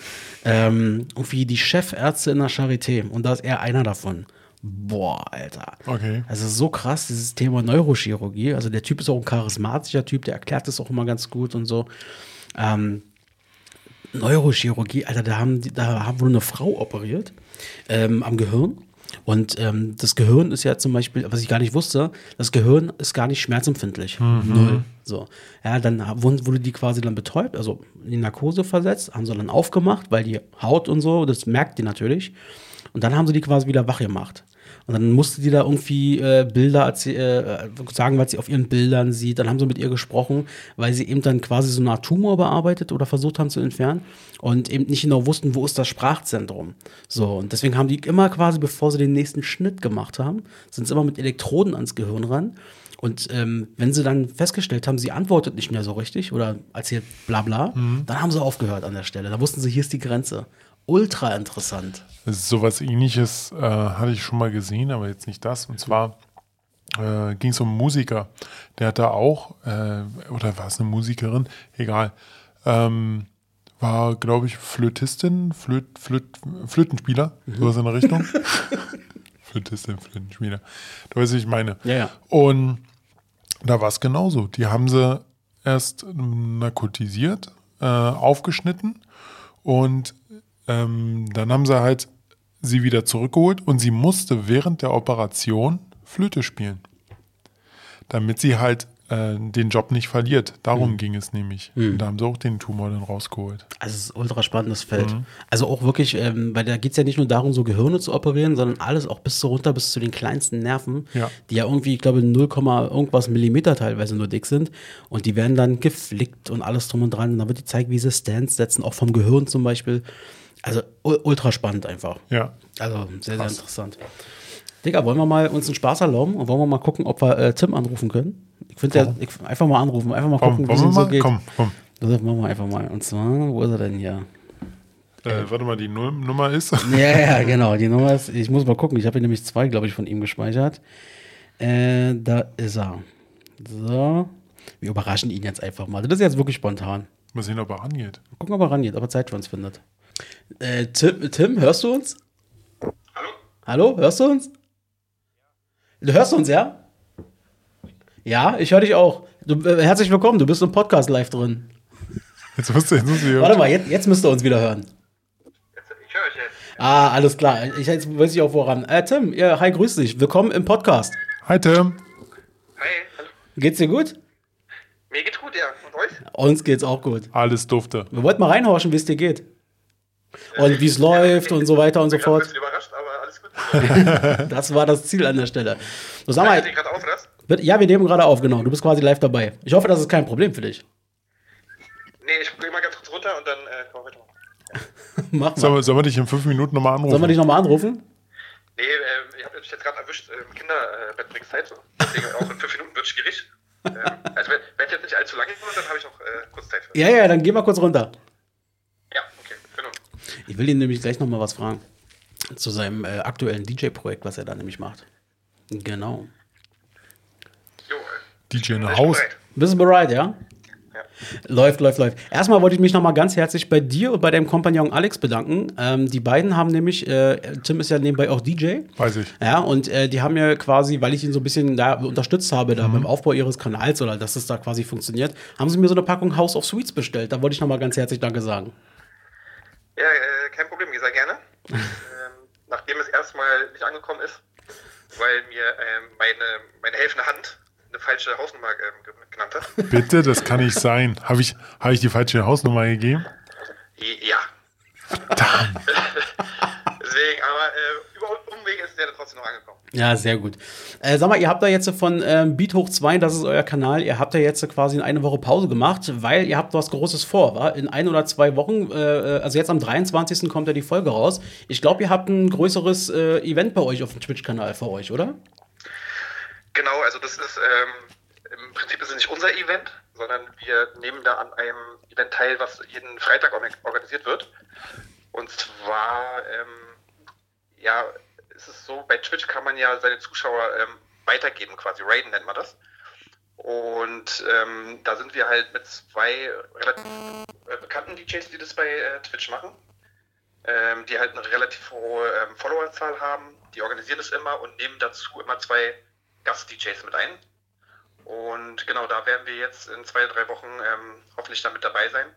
Speaker 3: Ähm, irgendwie die Chefärzte in der Charité. Und da ist er einer davon. Boah, Alter.
Speaker 2: Okay.
Speaker 3: Also so krass, dieses Thema Neurochirurgie. Also der Typ ist auch ein charismatischer Typ, der erklärt das auch immer ganz gut und so. Ähm, Neurochirurgie, Alter, da haben, die, da haben wohl eine Frau operiert ähm, am Gehirn. Und ähm, das Gehirn ist ja zum Beispiel, was ich gar nicht wusste, das Gehirn ist gar nicht schmerzempfindlich. Null. So. Ja, dann wurde die quasi dann betäubt, also in die Narkose versetzt, haben sie dann aufgemacht, weil die Haut und so, das merkt die natürlich. Und dann haben sie die quasi wieder wach gemacht. Und dann musste die da irgendwie äh, Bilder erzäh- äh, sagen, was sie auf ihren Bildern sieht. Dann haben sie mit ihr gesprochen, weil sie eben dann quasi so eine Art Tumor bearbeitet oder versucht haben zu entfernen und eben nicht genau wussten, wo ist das Sprachzentrum. So, und deswegen haben die immer quasi, bevor sie den nächsten Schnitt gemacht haben, sind sie immer mit Elektroden ans Gehirn ran. Und ähm, wenn sie dann festgestellt haben, sie antwortet nicht mehr so richtig oder erzählt bla bla, dann haben sie aufgehört an der Stelle. Da wussten sie, hier ist die Grenze. Ultra interessant.
Speaker 2: Sowas ähnliches äh, hatte ich schon mal gesehen, aber jetzt nicht das. Und zwar äh, ging es um einen Musiker. Der hat da auch, äh, oder war es eine Musikerin? Egal. Ähm, war, glaube ich, Flötistin, Flöt, Flöt, Flötenspieler, sowas in der Richtung. *laughs* Flötistin, Flötenspieler. Du weißt, wie ich meine.
Speaker 3: Ja, ja.
Speaker 2: Und da war es genauso. Die haben sie erst narkotisiert, äh, aufgeschnitten und ähm, dann haben sie halt sie wieder zurückgeholt und sie musste während der Operation Flöte spielen. Damit sie halt äh, den Job nicht verliert. Darum ging es nämlich. Und da haben sie auch den Tumor dann rausgeholt.
Speaker 3: Also es ist ein ultra spannendes Feld. Also auch wirklich, ähm, weil da geht es ja nicht nur darum, so Gehirne zu operieren, sondern alles auch bis so runter, bis zu den kleinsten Nerven,
Speaker 2: Ja.
Speaker 3: die ja irgendwie, ich glaube, 0, irgendwas Millimeter teilweise nur dick sind. Und die werden dann geflickt und alles drum und dran. Und dann wird die gezeigt, wie sie Stands setzen, auch vom Gehirn zum Beispiel. Also ultra spannend einfach.
Speaker 2: Ja.
Speaker 3: Also sehr, sehr interessant. Digga, wollen wir mal uns einen Spaß erlauben und wollen wir mal gucken, ob wir äh, Tim anrufen können? Ich finde ja, ich, einfach mal anrufen, einfach mal
Speaker 2: Komm,
Speaker 3: gucken, wie es so geht.
Speaker 2: Komm, komm.
Speaker 3: Das machen wir einfach mal. Und zwar, wo ist er denn hier?
Speaker 2: Äh, warte mal, die Nummer ist.
Speaker 3: Ja, ja, *laughs* genau. Die Nummer ist, ich muss mal gucken. Ich habe hier nämlich zwei, glaube ich, von ihm gespeichert. Äh, da ist er. So. Wir überraschen ihn jetzt einfach mal. Das ist jetzt wirklich spontan.
Speaker 2: Mal sehen, ob er rangeht.
Speaker 3: Gucken, ob er rangeht, ob er Zeit für uns findet. Äh, Tim, Tim, hörst du uns?
Speaker 1: Hallo?
Speaker 3: Hallo, hörst du uns? Du hörst uns, ja? Ja, ich höre dich auch. Du, äh, herzlich willkommen, du bist im Podcast live drin.
Speaker 2: Jetzt musst du, jetzt musst du
Speaker 3: Warte mal, jetzt, jetzt müsst ihr uns wieder hören.
Speaker 1: Jetzt, ich höre euch jetzt.
Speaker 3: Ah, alles klar. Ich, jetzt weiß ich auch woran. Äh, Tim, ja, hi, grüß dich. Willkommen im Podcast.
Speaker 2: Hi Tim.
Speaker 1: Hi, hallo.
Speaker 3: Geht's dir gut?
Speaker 1: Mir geht's gut, ja. Und euch?
Speaker 3: Uns geht's auch gut.
Speaker 2: Alles dufte.
Speaker 3: Wir wollten mal reinhorchen, wie es dir geht. Und wie es läuft und so weiter und so
Speaker 1: Ich bin
Speaker 3: fort.
Speaker 1: überrascht, aber alles gut. *laughs*
Speaker 3: Das war das Ziel an der Stelle. So, sag mal,
Speaker 1: auf,
Speaker 3: ja, wir nehmen gerade auf, genau. Du bist quasi live dabei. Ich hoffe, das ist kein Problem für dich.
Speaker 1: Nee, ich gehe mal ganz kurz runter und dann äh, wir weitermachen. *laughs*
Speaker 3: Mach
Speaker 2: Sollen
Speaker 3: mal.
Speaker 2: wir, sollen wir dich in fünf Minuten nochmal anrufen?
Speaker 3: Sollen wir dich nochmal anrufen?
Speaker 1: Nee, äh, ich habe mich jetzt gerade erwischt, äh, Kinderbett bringt Zeit so. Deswegen auch in fünf Minuten wird schwierig. Ähm, also wenn, wenn ich jetzt nicht allzu lange komme, dann habe ich noch äh, kurz Zeit für.
Speaker 3: Ja, ja, dann geh mal kurz runter. Ich will ihn nämlich gleich nochmal was fragen. Zu seinem äh, aktuellen DJ-Projekt, was er da nämlich macht. Genau.
Speaker 1: Jo,
Speaker 2: DJ in
Speaker 1: bin
Speaker 2: der
Speaker 1: ich
Speaker 2: Haus.
Speaker 1: bereit.
Speaker 3: Bist du bereit, ja? Läuft, läuft, läuft. Erstmal wollte ich mich nochmal ganz herzlich bei dir und bei deinem Kompagnon Alex bedanken. Ähm, die beiden haben nämlich, äh, Tim ist ja nebenbei auch DJ.
Speaker 2: Weiß ich.
Speaker 3: Ja, und äh, die haben ja quasi, weil ich ihn so ein bisschen da unterstützt habe, da beim Aufbau ihres Kanals oder dass es da quasi funktioniert, haben sie mir so eine Packung House of Sweets bestellt. Da wollte ich nochmal ganz herzlich Danke sagen.
Speaker 1: Ja, äh, kein Problem, sehr gerne. *laughs* ähm, nachdem es erstmal nicht angekommen ist, weil mir ähm, meine, meine helfende Hand eine falsche Hausnummer ähm, ge- genannt hat. *laughs*
Speaker 2: Bitte, das kann nicht sein. Habe ich, hab ich die falsche Hausnummer gegeben?
Speaker 1: Ja. *laughs* Deswegen, aber äh, Umwege ist der trotzdem noch angekommen.
Speaker 3: Ja, sehr gut. Äh, sag mal, ihr habt da jetzt von ähm, Beat hoch 2, das ist euer Kanal, ihr habt da jetzt quasi in eine Woche Pause gemacht, weil ihr habt was Großes vor, wa? In ein oder zwei Wochen, äh, also jetzt am 23. kommt ja die Folge raus. Ich glaube, ihr habt ein größeres äh, Event bei euch auf dem Twitch-Kanal für euch, oder?
Speaker 1: Genau, also das ist ähm, im Prinzip ist es nicht unser Event, sondern wir nehmen da an einem Event teil, was jeden Freitag orga- organisiert wird. Und zwar, ähm, ja, ist es so, bei Twitch kann man ja seine Zuschauer ähm, weitergeben, quasi raiden nennt man das. Und ähm, da sind wir halt mit zwei relativ äh, bekannten DJs, die das bei äh, Twitch machen, ähm, die halt eine relativ hohe ähm, Followerzahl haben. Die organisieren das immer und nehmen dazu immer zwei Gast-DJs mit ein. Und genau, da werden wir jetzt in zwei, drei Wochen ähm, hoffentlich dann mit dabei sein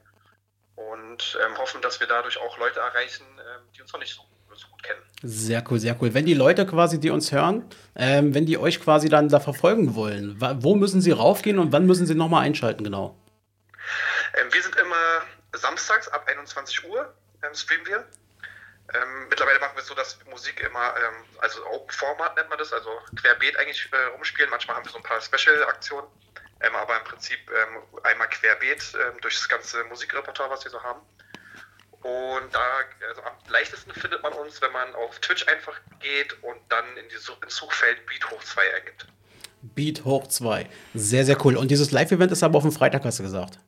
Speaker 1: und ähm, hoffen, dass wir dadurch auch Leute erreichen, ähm, die uns noch nicht so, so gut kennen.
Speaker 3: Sehr cool, sehr cool. Wenn die Leute quasi, die uns hören, ähm, wenn die euch quasi dann da verfolgen wollen, wo müssen sie raufgehen und wann müssen sie nochmal einschalten, genau?
Speaker 1: Ähm, wir sind immer samstags ab 21 Uhr ähm, streamen wir. Ähm, mittlerweile machen wir es so, dass Musik immer, ähm, also Open Format nennt man das, also querbeet eigentlich äh, rumspielen. Manchmal haben wir so ein paar Special-Aktionen, ähm, aber im Prinzip ähm, einmal querbeet ähm, durch das ganze Musikrepertoire, was wir so haben. Und da, also am leichtesten findet man uns, wenn man auf Twitch einfach geht und dann in die Such ins Suchfeld Beat hoch 2 eingibt.
Speaker 3: Beat hoch 2. Sehr, sehr cool. Und dieses Live-Event ist aber auf dem Freitag, hast du gesagt.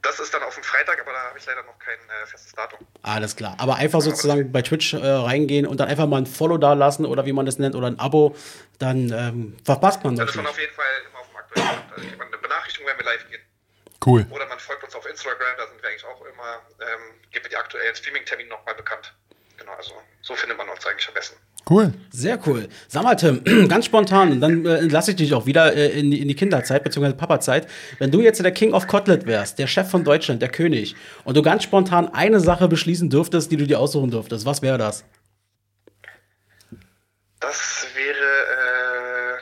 Speaker 1: Das ist dann auf dem Freitag, aber da habe ich leider noch kein äh, festes Datum.
Speaker 3: Alles klar. Aber einfach sozusagen bei Twitch äh, reingehen und dann einfach mal ein Follow da lassen oder wie man das nennt oder ein Abo, dann ähm, verpasst man
Speaker 1: Da
Speaker 3: das
Speaker 1: ist man auf jeden Fall immer auf dem aktuellen Stand. Man eine Benachrichtigung, wenn wir live gehen.
Speaker 2: Cool.
Speaker 1: Oder man folgt uns auf Instagram, da sind wir eigentlich auch immer, ähm, geben wir die aktuellen Streaming-Termine nochmal bekannt. Genau, also so findet man uns eigentlich am besten.
Speaker 2: Cool.
Speaker 3: Sehr cool. Sag mal, Tim, *clears throat* ganz spontan, und dann äh, entlasse ich dich auch wieder äh, in, die, in die Kinderzeit, beziehungsweise Papazeit. Wenn du jetzt der King of Kotlet wärst, der Chef von Deutschland, der König, und du ganz spontan eine Sache beschließen dürftest, die du dir aussuchen dürftest, was wäre das?
Speaker 1: Das wäre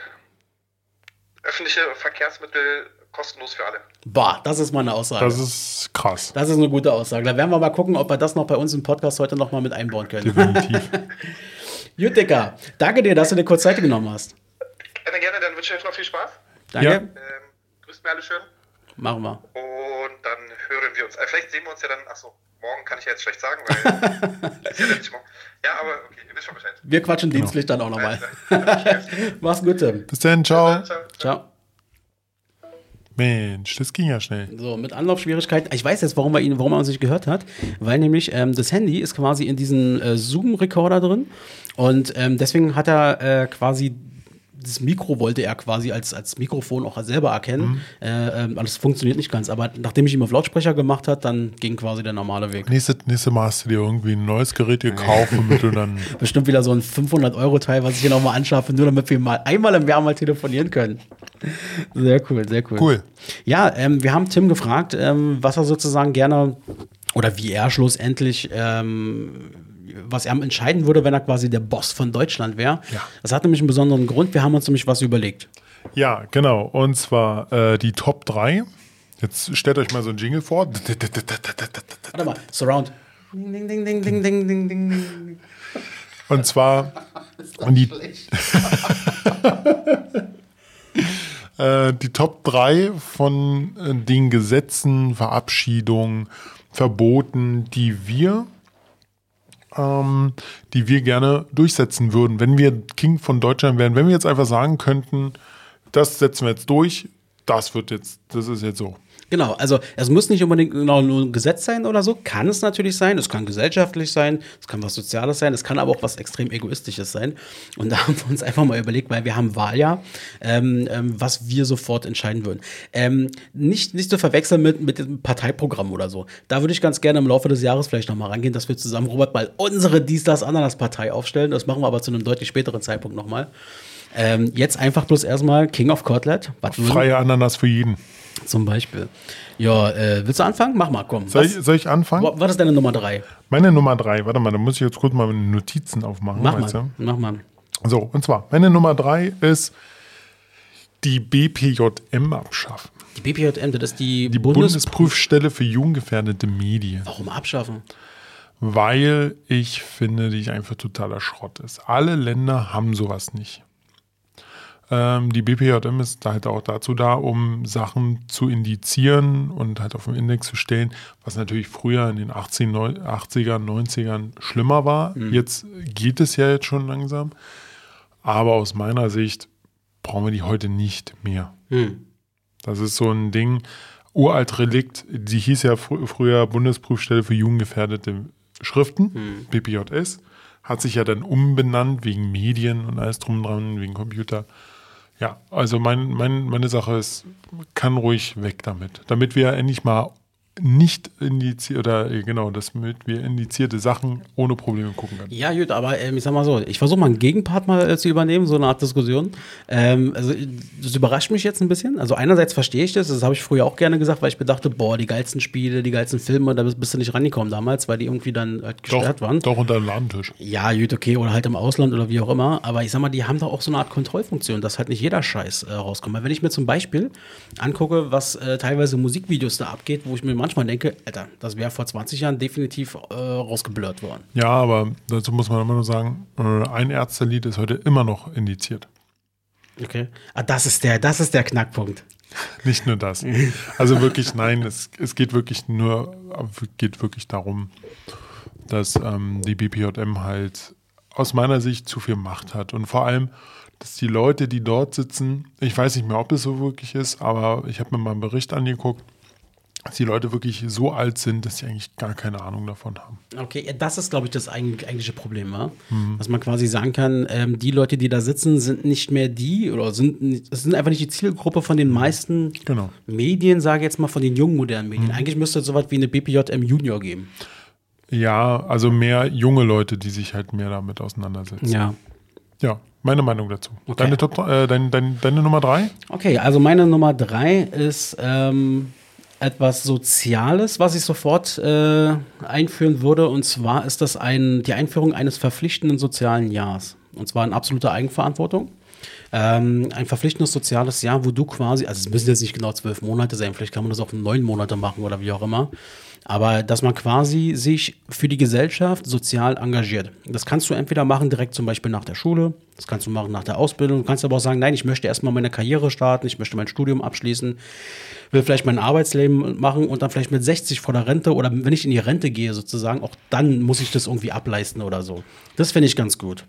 Speaker 1: äh, öffentliche Verkehrsmittel kostenlos für alle.
Speaker 3: Bah, das ist meine Aussage.
Speaker 2: Das ist krass.
Speaker 3: Das ist eine gute Aussage. Da werden wir mal gucken, ob wir das noch bei uns im Podcast heute noch mal mit einbauen können.
Speaker 2: Definitiv. *laughs*
Speaker 3: Gut, Dicker. Danke dir, dass du dir kurz Zeit genommen hast.
Speaker 1: Gerne, gerne, dann wünsche ich euch noch viel Spaß.
Speaker 3: Danke.
Speaker 2: Ja.
Speaker 1: Ähm, grüßt mir alle schön
Speaker 3: Machen wir.
Speaker 1: und dann hören wir uns. Äh, vielleicht sehen wir uns ja dann, achso, morgen kann ich ja jetzt schlecht sagen, weil *laughs* ist ja dann nicht morgen. Ja, aber okay, ihr wisst schon Bescheid.
Speaker 3: Wir quatschen dienstlich dann auch nochmal. *laughs* Mach's gut, Tim.
Speaker 2: Bis dann, ciao.
Speaker 1: Ciao.
Speaker 3: Ciao.
Speaker 2: Mensch, das ging ja schnell.
Speaker 3: So, mit Anlaufschwierigkeiten. Ich weiß jetzt, warum, er ihn, warum er uns nicht gehört hat. Weil nämlich ähm, das Handy ist quasi in diesem äh, Zoom-Recorder drin. Und ähm, deswegen hat er äh, quasi das Mikro wollte er quasi als, als Mikrofon auch selber erkennen. Äh, ähm, das funktioniert nicht ganz. Aber nachdem ich ihm auf Lautsprecher gemacht hat, dann ging quasi der normale Weg.
Speaker 2: Nächste, nächste Mal hast du dir irgendwie ein neues Gerät gekauft, *laughs* womit du dann.
Speaker 3: Bestimmt wieder so ein 500-Euro-Teil, was ich hier nochmal anschaffe, nur damit wir mal einmal im Jahr mal telefonieren können. Sehr cool, sehr cool.
Speaker 2: Cool.
Speaker 3: Ja, ähm, wir haben Tim gefragt, ähm, was er sozusagen gerne oder wie er schlussendlich, ähm, was er entscheiden würde, wenn er quasi der Boss von Deutschland wäre.
Speaker 2: Ja.
Speaker 3: Das hat nämlich einen besonderen Grund. Wir haben uns nämlich was überlegt.
Speaker 2: Ja, genau. Und zwar äh, die Top 3. Jetzt stellt euch mal so ein Jingle vor. *laughs*
Speaker 3: Warte mal, Surround. Ding, ding, ding, ding, ding, ding, ding.
Speaker 2: Und zwar *laughs* die, *laughs* äh, die Top 3 von äh, den Gesetzen, Verabschiedungen, Verboten, die wir ähm, die wir gerne durchsetzen würden, wenn wir King von Deutschland wären. Wenn wir jetzt einfach sagen könnten, das setzen wir jetzt durch, das wird jetzt, das ist jetzt so.
Speaker 3: Genau, also es muss nicht unbedingt genau nur ein Gesetz sein oder so, kann es natürlich sein, es kann gesellschaftlich sein, es kann was Soziales sein, es kann aber auch was extrem Egoistisches sein. Und da *laughs* haben wir uns einfach mal überlegt, weil wir haben Wahljahr, ähm, ähm, was wir sofort entscheiden würden. Ähm, nicht, nicht zu verwechseln mit, mit dem Parteiprogramm oder so. Da würde ich ganz gerne im Laufe des Jahres vielleicht nochmal rangehen, dass wir zusammen, Robert, mal unsere Dies, das, Ananas-Partei aufstellen. Das machen wir aber zu einem deutlich späteren Zeitpunkt nochmal. Ähm, jetzt einfach bloß erstmal King of würden-
Speaker 2: Freie Ananas für jeden.
Speaker 3: Zum Beispiel. Ja, äh, willst du anfangen? Mach mal, komm.
Speaker 2: Soll ich, soll ich anfangen?
Speaker 3: wa- was ist deine Nummer drei?
Speaker 2: Meine Nummer 3, warte mal, da muss ich jetzt kurz mal meine Notizen aufmachen.
Speaker 3: Mach mal.
Speaker 2: du?
Speaker 3: Mach mal.
Speaker 2: So, und zwar, meine Nummer 3 ist die BPJM abschaffen.
Speaker 3: Die BPJM, das ist die,
Speaker 2: Die
Speaker 3: Bundes
Speaker 2: Bundesprüfstelle für jugendgefährdete Medien.
Speaker 3: Warum abschaffen?
Speaker 2: Weil ich finde, die einfach totaler Schrott ist. Alle Länder haben sowas nicht. Ähm, die BPJM ist halt auch dazu da, um Sachen zu indizieren und halt auf den Index zu stellen, was natürlich früher in den 80, neun- 80ern, 90ern schlimmer war. Jetzt geht es ja jetzt schon langsam. Aber aus meiner Sicht brauchen wir die heute nicht mehr.
Speaker 3: Hm.
Speaker 2: Das ist so ein Ding, uralt Relikt, die hieß ja fr früher Bundesprüfstelle für jugendgefährdete Schriften, BPJS, hat sich ja dann umbenannt wegen Medien und alles drum dran, wegen Computer. Ja, also mein, mein, meine Sache ist, kann ruhig weg damit. Damit wir endlich mal nicht indiziert, oder äh, genau, damit wir indizierte Sachen ohne Probleme gucken können.
Speaker 3: Ja, gut, aber ähm, ich sag mal so, ich versuche mal einen Gegenpart mal äh, zu übernehmen, so eine Art Diskussion. Ähm, also, das überrascht mich jetzt ein bisschen. Also, einerseits verstehe ich das, das habe ich früher auch gerne gesagt, weil ich mir dachte, boah, die geilsten Spiele, die geilsten Filme, da bist, bist du nicht rangekommen damals, weil die irgendwie dann halt
Speaker 2: Doch,
Speaker 3: gesperrt waren.
Speaker 2: doch unter dem Ladentisch.
Speaker 3: Ja, gut, okay, oder halt im Ausland oder wie auch immer. Aber ich sag mal, die haben doch auch so eine Art Kontrollfunktion, dass halt nicht jeder Scheiß äh, rauskommt. Weil wenn ich mir zum Beispiel angucke, was äh, teilweise Musikvideos da abgeht, wo ich mir manchmal denke, Alter, das wäre vor 20 Jahren definitiv äh, rausgeblurrt worden.
Speaker 2: Ja, aber dazu muss man immer nur sagen, äh, ein Ärztelied ist heute immer noch indiziert.
Speaker 3: Okay. Ah, das ist der, das ist der Knackpunkt. *laughs*
Speaker 2: Nicht nur das. Also wirklich, nein, es, es geht wirklich nur, geht wirklich darum, dass ähm, die BPJM halt aus meiner Sicht zu viel Macht hat. Und vor allem, dass die Leute, die dort sitzen, ich weiß nicht mehr, ob es so wirklich ist, aber ich habe mir mal einen Bericht angeguckt, dass die Leute wirklich so alt sind, dass sie eigentlich gar keine Ahnung davon haben.
Speaker 3: Okay, ja, das ist, glaube ich, das eig- eigentliche Problem, wa?
Speaker 2: Mhm.
Speaker 3: dass man quasi sagen kann, ähm, die Leute, die da sitzen, sind nicht mehr die oder sind, sind einfach nicht die Zielgruppe von den meisten
Speaker 2: Genau.
Speaker 3: Medien, sage ich jetzt mal, von den jungen modernen Medien.
Speaker 2: Mhm.
Speaker 3: Eigentlich müsste es sowas wie eine BPJM Junior geben.
Speaker 2: Ja, also mehr junge Leute, die sich halt mehr damit auseinandersetzen.
Speaker 3: Ja.
Speaker 2: Ja, meine Meinung dazu.
Speaker 3: Okay.
Speaker 2: Deine, Top, äh, dein, dein, deine Nummer drei?
Speaker 3: Okay, also meine Nummer drei ist ähm, etwas Soziales, was ich sofort äh, einführen würde. Und zwar ist das ein, die Einführung eines verpflichtenden sozialen Jahres. Und zwar in absoluter Eigenverantwortung. Ähm, ein verpflichtendes soziales Jahr, wo du quasi, also es müssen jetzt nicht genau zwölf Monate sein, vielleicht kann man das auch neun Monate machen oder wie auch immer. Aber dass man quasi sich für die Gesellschaft sozial engagiert. Das kannst du entweder machen direkt zum Beispiel nach der Schule, das kannst du machen nach der Ausbildung, du kannst aber auch sagen, nein, ich möchte erstmal meine Karriere starten, ich möchte mein Studium abschließen, will vielleicht mein Arbeitsleben machen und dann vielleicht mit 60 vor der Rente oder wenn ich in die Rente gehe sozusagen, auch dann muss ich das irgendwie ableisten oder so. Das finde ich ganz gut.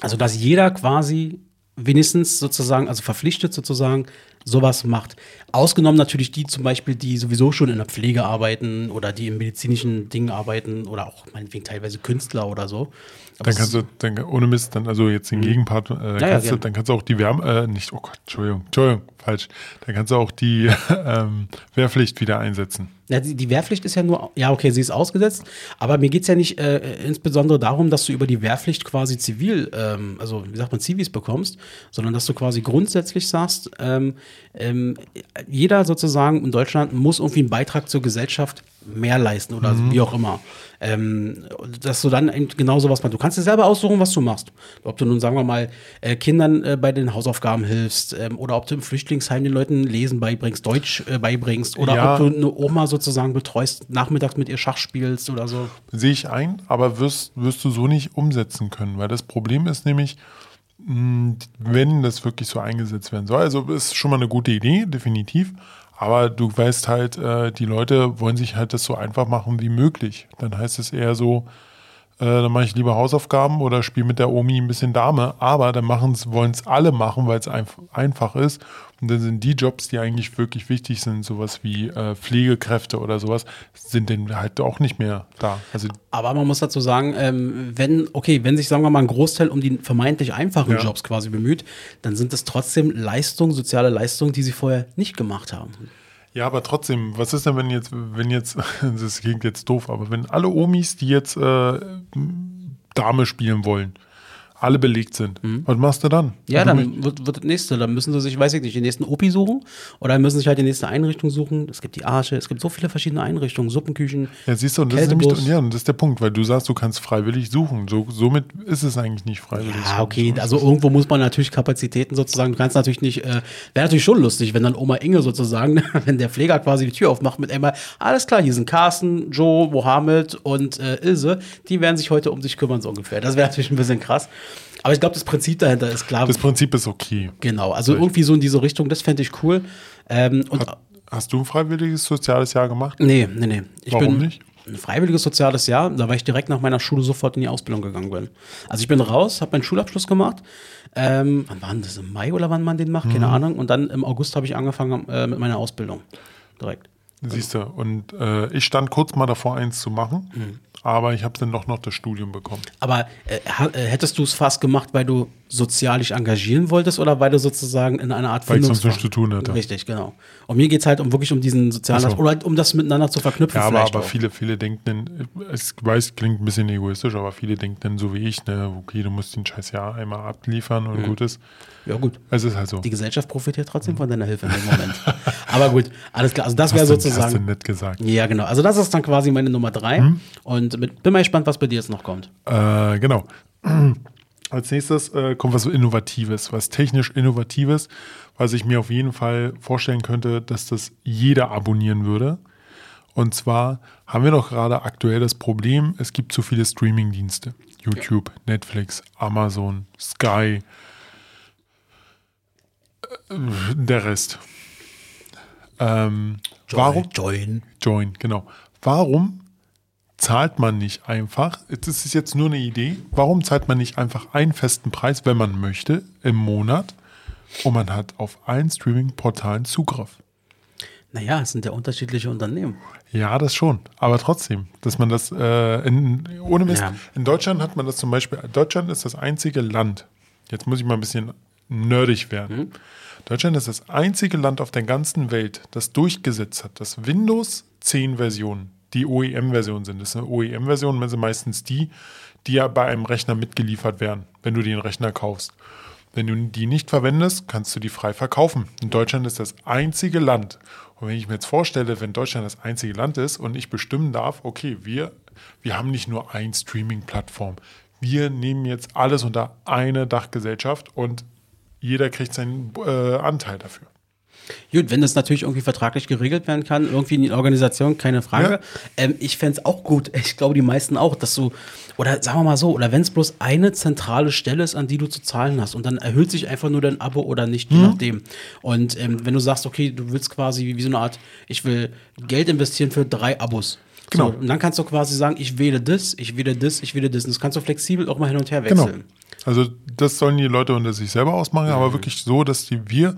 Speaker 3: Also, dass jeder quasi wenigstens sozusagen, also verpflichtet sozusagen, sowas macht. Ausgenommen natürlich die zum Beispiel, die sowieso schon in der Pflege arbeiten oder die in medizinischen Dingen arbeiten oder auch meinetwegen teilweise Künstler oder so. Aber
Speaker 2: Dann kannst du, dann, ohne Mist, dann also jetzt den Gegenpart, äh,
Speaker 3: Mhm. ja,
Speaker 2: kannst du,
Speaker 3: gerne.
Speaker 2: dann kannst du auch die Wärme, äh, nicht, oh Gott, Entschuldigung, Entschuldigung, falsch. Dann kannst du auch die *laughs* ähm, Wehrpflicht wieder einsetzen.
Speaker 3: Ja, die, die Wehrpflicht ist ja nur, ja, okay, sie ist ausgesetzt, aber mir geht es ja nicht äh, insbesondere darum, dass du über die Wehrpflicht quasi zivil, ähm, also wie sagt man, Zivis bekommst, sondern dass du quasi grundsätzlich sagst, ähm, ähm, jeder sozusagen in Deutschland muss irgendwie einen Beitrag zur Gesellschaft mehr leisten oder wie auch immer. Ähm, dass du dann eben genau sowas machst. Du kannst dir selber aussuchen, was du machst. Ob du nun, sagen wir mal, äh, Kindern äh, bei den Hausaufgaben hilfst ähm, oder ob du im Flüchtlingsheim den Leuten Lesen beibringst, Deutsch äh, beibringst oder
Speaker 2: Ja.
Speaker 3: ob du eine Oma sozusagen betreust, nachmittags mit ihr Schach spielst oder so.
Speaker 2: Sehe ich ein, aber wirst, wirst du so nicht umsetzen können, weil das Problem ist nämlich, mh, wenn das wirklich so eingesetzt werden soll, also ist schon mal eine gute Idee, definitiv, aber du weißt halt, äh, die Leute wollen sich halt das so einfach machen wie möglich. Dann heißt es eher so, äh, dann mache ich lieber Hausaufgaben oder spiele mit der Omi ein bisschen Dame, aber dann wollen es alle machen, weil es einf einfach ist. Und dann sind die Jobs, die eigentlich wirklich wichtig sind, sowas wie äh, Pflegekräfte oder sowas, sind dann halt auch nicht mehr da. Also
Speaker 3: Aber man muss dazu sagen, ähm, wenn, okay, wenn sich, sagen wir mal, ein Großteil um die vermeintlich einfachen
Speaker 2: Ja.
Speaker 3: Jobs quasi bemüht, dann sind es trotzdem Leistungen, soziale Leistungen, die sie vorher nicht gemacht haben.
Speaker 2: Ja, aber trotzdem, was ist denn, wenn jetzt, wenn jetzt, *laughs* das klingt jetzt doof, aber wenn alle Omis, die jetzt äh, Dame spielen wollen, alle belegt sind, was machst du dann?
Speaker 3: Mhm. Ja,
Speaker 2: Also
Speaker 3: dann wird, wird das nächste. Dann müssen sie sich, weiß ich nicht, den nächsten OPI suchen oder müssen sich halt die nächste Einrichtung suchen. Es gibt die Arche, es gibt so viele verschiedene Einrichtungen, Suppenküchen.
Speaker 2: Ja, siehst du, und das ist, nämlich, ja, und das ist der Punkt, weil du sagst, du kannst freiwillig suchen. So, somit ist es eigentlich nicht freiwillig.
Speaker 3: Ja, okay, also irgendwo muss man natürlich Kapazitäten sozusagen, du kannst natürlich nicht, äh, wäre natürlich schon lustig, wenn dann Oma Inge sozusagen, *laughs* wenn der Pfleger quasi die Tür aufmacht mit einmal, alles klar, hier sind Carsten, Joe, Mohammed und äh, Ilse, die werden sich heute um sich kümmern, so ungefähr. Das wäre natürlich ein bisschen krass. Aber ich glaube, das Prinzip dahinter ist klar.
Speaker 2: Das Prinzip ist okay.
Speaker 3: genau, also irgendwie so in diese Richtung, das fände ich cool. Ähm, und
Speaker 2: Hast du ein freiwilliges soziales Jahr gemacht?
Speaker 3: Nee, nee, nee. Ich
Speaker 2: Warum
Speaker 3: bin
Speaker 2: nicht?
Speaker 3: ein freiwilliges soziales Jahr, da weil ich direkt nach meiner Schule sofort in die Ausbildung gegangen bin. Also ich bin raus, habe meinen Schulabschluss gemacht. Ähm, wann war das? Im Mai oder wann man den macht?
Speaker 2: Mhm.
Speaker 3: Keine Ahnung. Und dann im August habe ich angefangen äh, mit meiner Ausbildung. Direkt.
Speaker 2: Siehst du, und äh, ich stand kurz mal davor, eins zu machen,
Speaker 3: Mhm.
Speaker 2: Aber ich habe dann doch noch das Studium bekommen.
Speaker 3: Aber äh, äh, hättest du es fast gemacht, weil du sozial dich engagieren wolltest oder weil du sozusagen in einer Art
Speaker 2: Weil ich sonst zu tun hatte.
Speaker 3: Richtig, genau. Und mir geht es halt um wirklich um diesen sozialen
Speaker 2: so.
Speaker 3: oder halt um das miteinander zu verknüpfen.
Speaker 2: Ja, aber, aber viele, viele denken dann, es weiß, klingt ein bisschen egoistisch, aber viele denken dann so wie ich, ne, okay, du musst den scheiß Jahr einmal abliefern und gut ist.
Speaker 3: Ja, gut.
Speaker 2: Es ist halt so.
Speaker 3: Die Gesellschaft profitiert trotzdem von deiner Hilfe in dem Moment. *laughs* Aber gut, alles klar. Also das wäre
Speaker 2: du, hast du
Speaker 3: sozusagen.
Speaker 2: nett gesagt.
Speaker 3: Ja, genau. Also das ist dann quasi meine Nummer drei.
Speaker 2: Mhm.
Speaker 3: Und mit, bin mal gespannt, was bei dir jetzt noch kommt.
Speaker 2: Äh, genau. *clears throat* Als nächstes äh, kommt was Innovatives, was technisch Innovatives, was ich mir auf jeden Fall vorstellen könnte, dass das jeder abonnieren würde. Und zwar haben wir doch gerade aktuell das Problem, es gibt zu viele Streaming-Dienste. YouTube, Netflix, Amazon, Sky, äh, der Rest. Ähm, warum?
Speaker 3: Join.
Speaker 2: Join, genau. Warum zahlt man nicht einfach, das ist jetzt nur eine Idee, warum zahlt man nicht einfach einen festen Preis, wenn man möchte, im Monat und man hat auf allen Streaming-Portalen Zugriff?
Speaker 3: Naja, es sind ja unterschiedliche Unternehmen.
Speaker 2: Ja, das schon. Aber trotzdem, dass man das äh, in, ohne Mist.
Speaker 3: Ja.
Speaker 2: In Deutschland hat man das zum Beispiel. Deutschland ist das einzige Land. Jetzt muss ich mal ein bisschen nerdig werden. Deutschland ist das einzige Land auf der ganzen Welt, das durchgesetzt hat, dass Windows 10 Versionen die OEM-Version sind. Das sind OEM-Versionen sind meistens die, die ja bei einem Rechner mitgeliefert werden, wenn du den Rechner kaufst. Wenn du die nicht verwendest, kannst du die frei verkaufen. Und Deutschland ist das einzige Land. Und wenn ich mir jetzt vorstelle, wenn Deutschland das einzige Land ist und ich bestimmen darf, okay, wir, wir haben nicht nur ein Streaming-Plattform. Wir nehmen jetzt alles unter eine Dachgesellschaft und jeder kriegt seinen äh, Anteil dafür.
Speaker 3: Gut, wenn das natürlich irgendwie vertraglich geregelt werden kann, irgendwie in die Organisation, keine Frage.
Speaker 2: Ja.
Speaker 3: Ähm, ich fände es auch gut, *laughs* ich glaube die meisten auch, dass du, oder sagen wir mal so, oder wenn es bloß eine zentrale Stelle ist, an die du zu zahlen hast und dann erhöht sich einfach nur dein Abo oder nicht,
Speaker 2: Mhm.
Speaker 3: je nachdem. Und ähm, wenn du sagst, okay, du willst quasi wie so eine Art, ich will Geld investieren für drei Abos.
Speaker 2: Genau.
Speaker 3: So, und dann kannst du quasi sagen, ich wähle das, ich wähle das, ich wähle das. Und das kannst du flexibel auch mal hin und her
Speaker 2: Genau.
Speaker 3: wechseln.
Speaker 2: Also das sollen die Leute unter sich selber ausmachen, aber wirklich so, dass die wir,